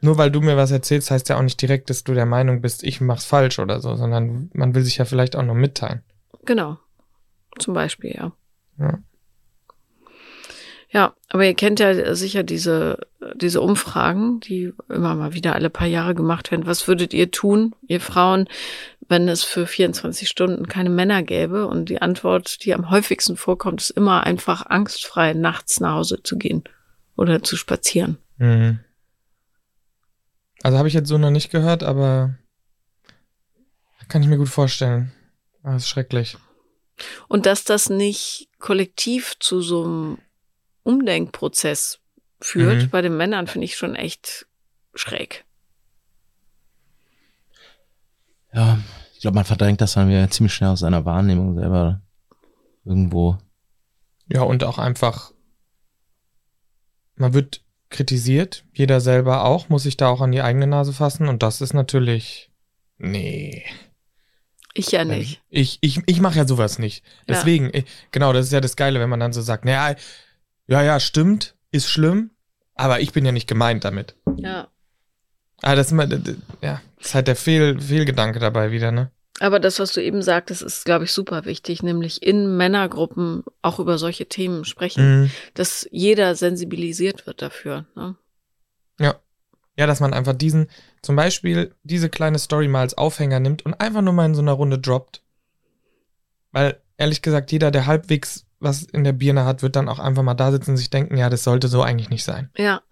Nur weil du mir was erzählst, heißt ja auch nicht direkt, dass du der Meinung bist, ich mach's falsch oder so, sondern man will sich ja vielleicht auch nur mitteilen. Genau. Zum Beispiel, ja. Ja. Ja, aber ihr kennt ja sicher diese, diese Umfragen, die immer mal wieder alle paar Jahre gemacht werden. Was würdet ihr tun, ihr Frauen, wenn es für 24 Stunden keine Männer gäbe? Und die Antwort, die am häufigsten vorkommt, ist immer einfach angstfrei nachts nach Hause zu gehen oder zu spazieren. Mhm. Also habe ich jetzt so noch nicht gehört, aber kann ich mir gut vorstellen. Ah, Das ist schrecklich. Und dass das nicht kollektiv zu so einem Umdenkprozess führt Mhm. bei den Männern, finde ich schon echt schräg. ja. Ich glaube, man verdrängt das dann wieder ziemlich schnell aus seiner Wahrnehmung selber irgendwo. Ja, und auch einfach, man wird kritisiert, jeder selber auch, muss sich da auch an die eigene Nase fassen und das ist natürlich, nee. Ich ja nicht. Ich, ich, ich mache ja sowas nicht. Ja. Deswegen, ich, genau, das ist ja das Geile, wenn man dann so sagt, naja, ja, ja, stimmt, ist schlimm, aber ich bin ja nicht gemeint damit. Ja. Ah, das ist immer, ja, das ist halt der Fehl, Fehlgedanke dabei wieder, ne? Aber das, was du eben sagtest, ist, glaube ich, super wichtig, nämlich in Männergruppen auch über solche Themen sprechen, Mhm. dass jeder sensibilisiert wird dafür. Ne? Ja. Ja, dass man einfach diesen, zum Beispiel diese kleine Story mal als Aufhänger nimmt und einfach nur mal in so einer Runde droppt. Weil, ehrlich gesagt, jeder, der halbwegs was in der Birne hat, wird dann auch einfach mal da sitzen und sich denken, ja, das sollte so eigentlich nicht sein. Ja.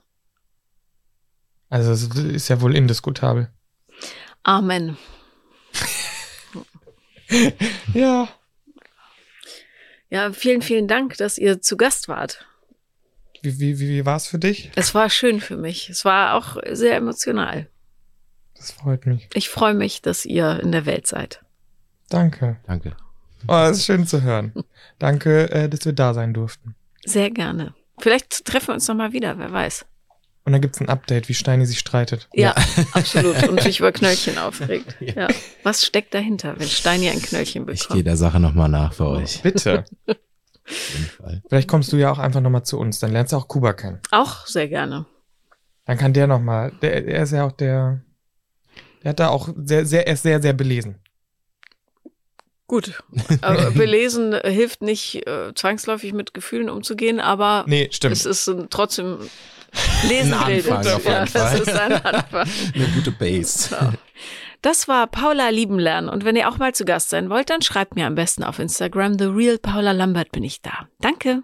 Also, das ist ja wohl indiskutabel. Amen. Ja. Ja, vielen, vielen Dank, dass ihr zu Gast wart. Wie, wie, wie, wie war es für dich? Es war schön für mich. Es war auch sehr emotional. Das freut mich. Ich freue mich, dass ihr in der Welt seid. Danke. Danke. Oh, das ist schön zu hören. Danke, äh, dass wir da sein durften. Sehr gerne. Vielleicht treffen wir uns noch mal wieder, wer weiß. Und dann gibt's ein Update, wie Steini sich streitet. Ja, absolut. Und sich über Knöllchen aufregt. Ja. Was steckt dahinter, wenn Steini ein Knöllchen Ich gehe bekommt? der Sache nochmal nach für euch. Bitte. Auf jeden Fall. Vielleicht kommst du ja auch einfach nochmal zu uns, dann lernst du auch Kuba kennen. Auch sehr gerne. Dann kann der nochmal, der, er ist ja auch der, der hat da auch sehr, sehr, er ist sehr, sehr belesen. Gut. Aber belesen äh, hilft nicht äh, zwangsläufig mit Gefühlen umzugehen, aber Nee, stimmt. es ist ein, trotzdem Lesen Ein bildet. Anfang auf jeden Ja, Fall. das ist ein Anfang. Eine gute Base. So. Das war Paula Liebenlernen. Und wenn ihr auch mal zu Gast sein wollt, dann schreibt mir am besten auf Instagram. The Real Paula Lambert bin ich da. Danke.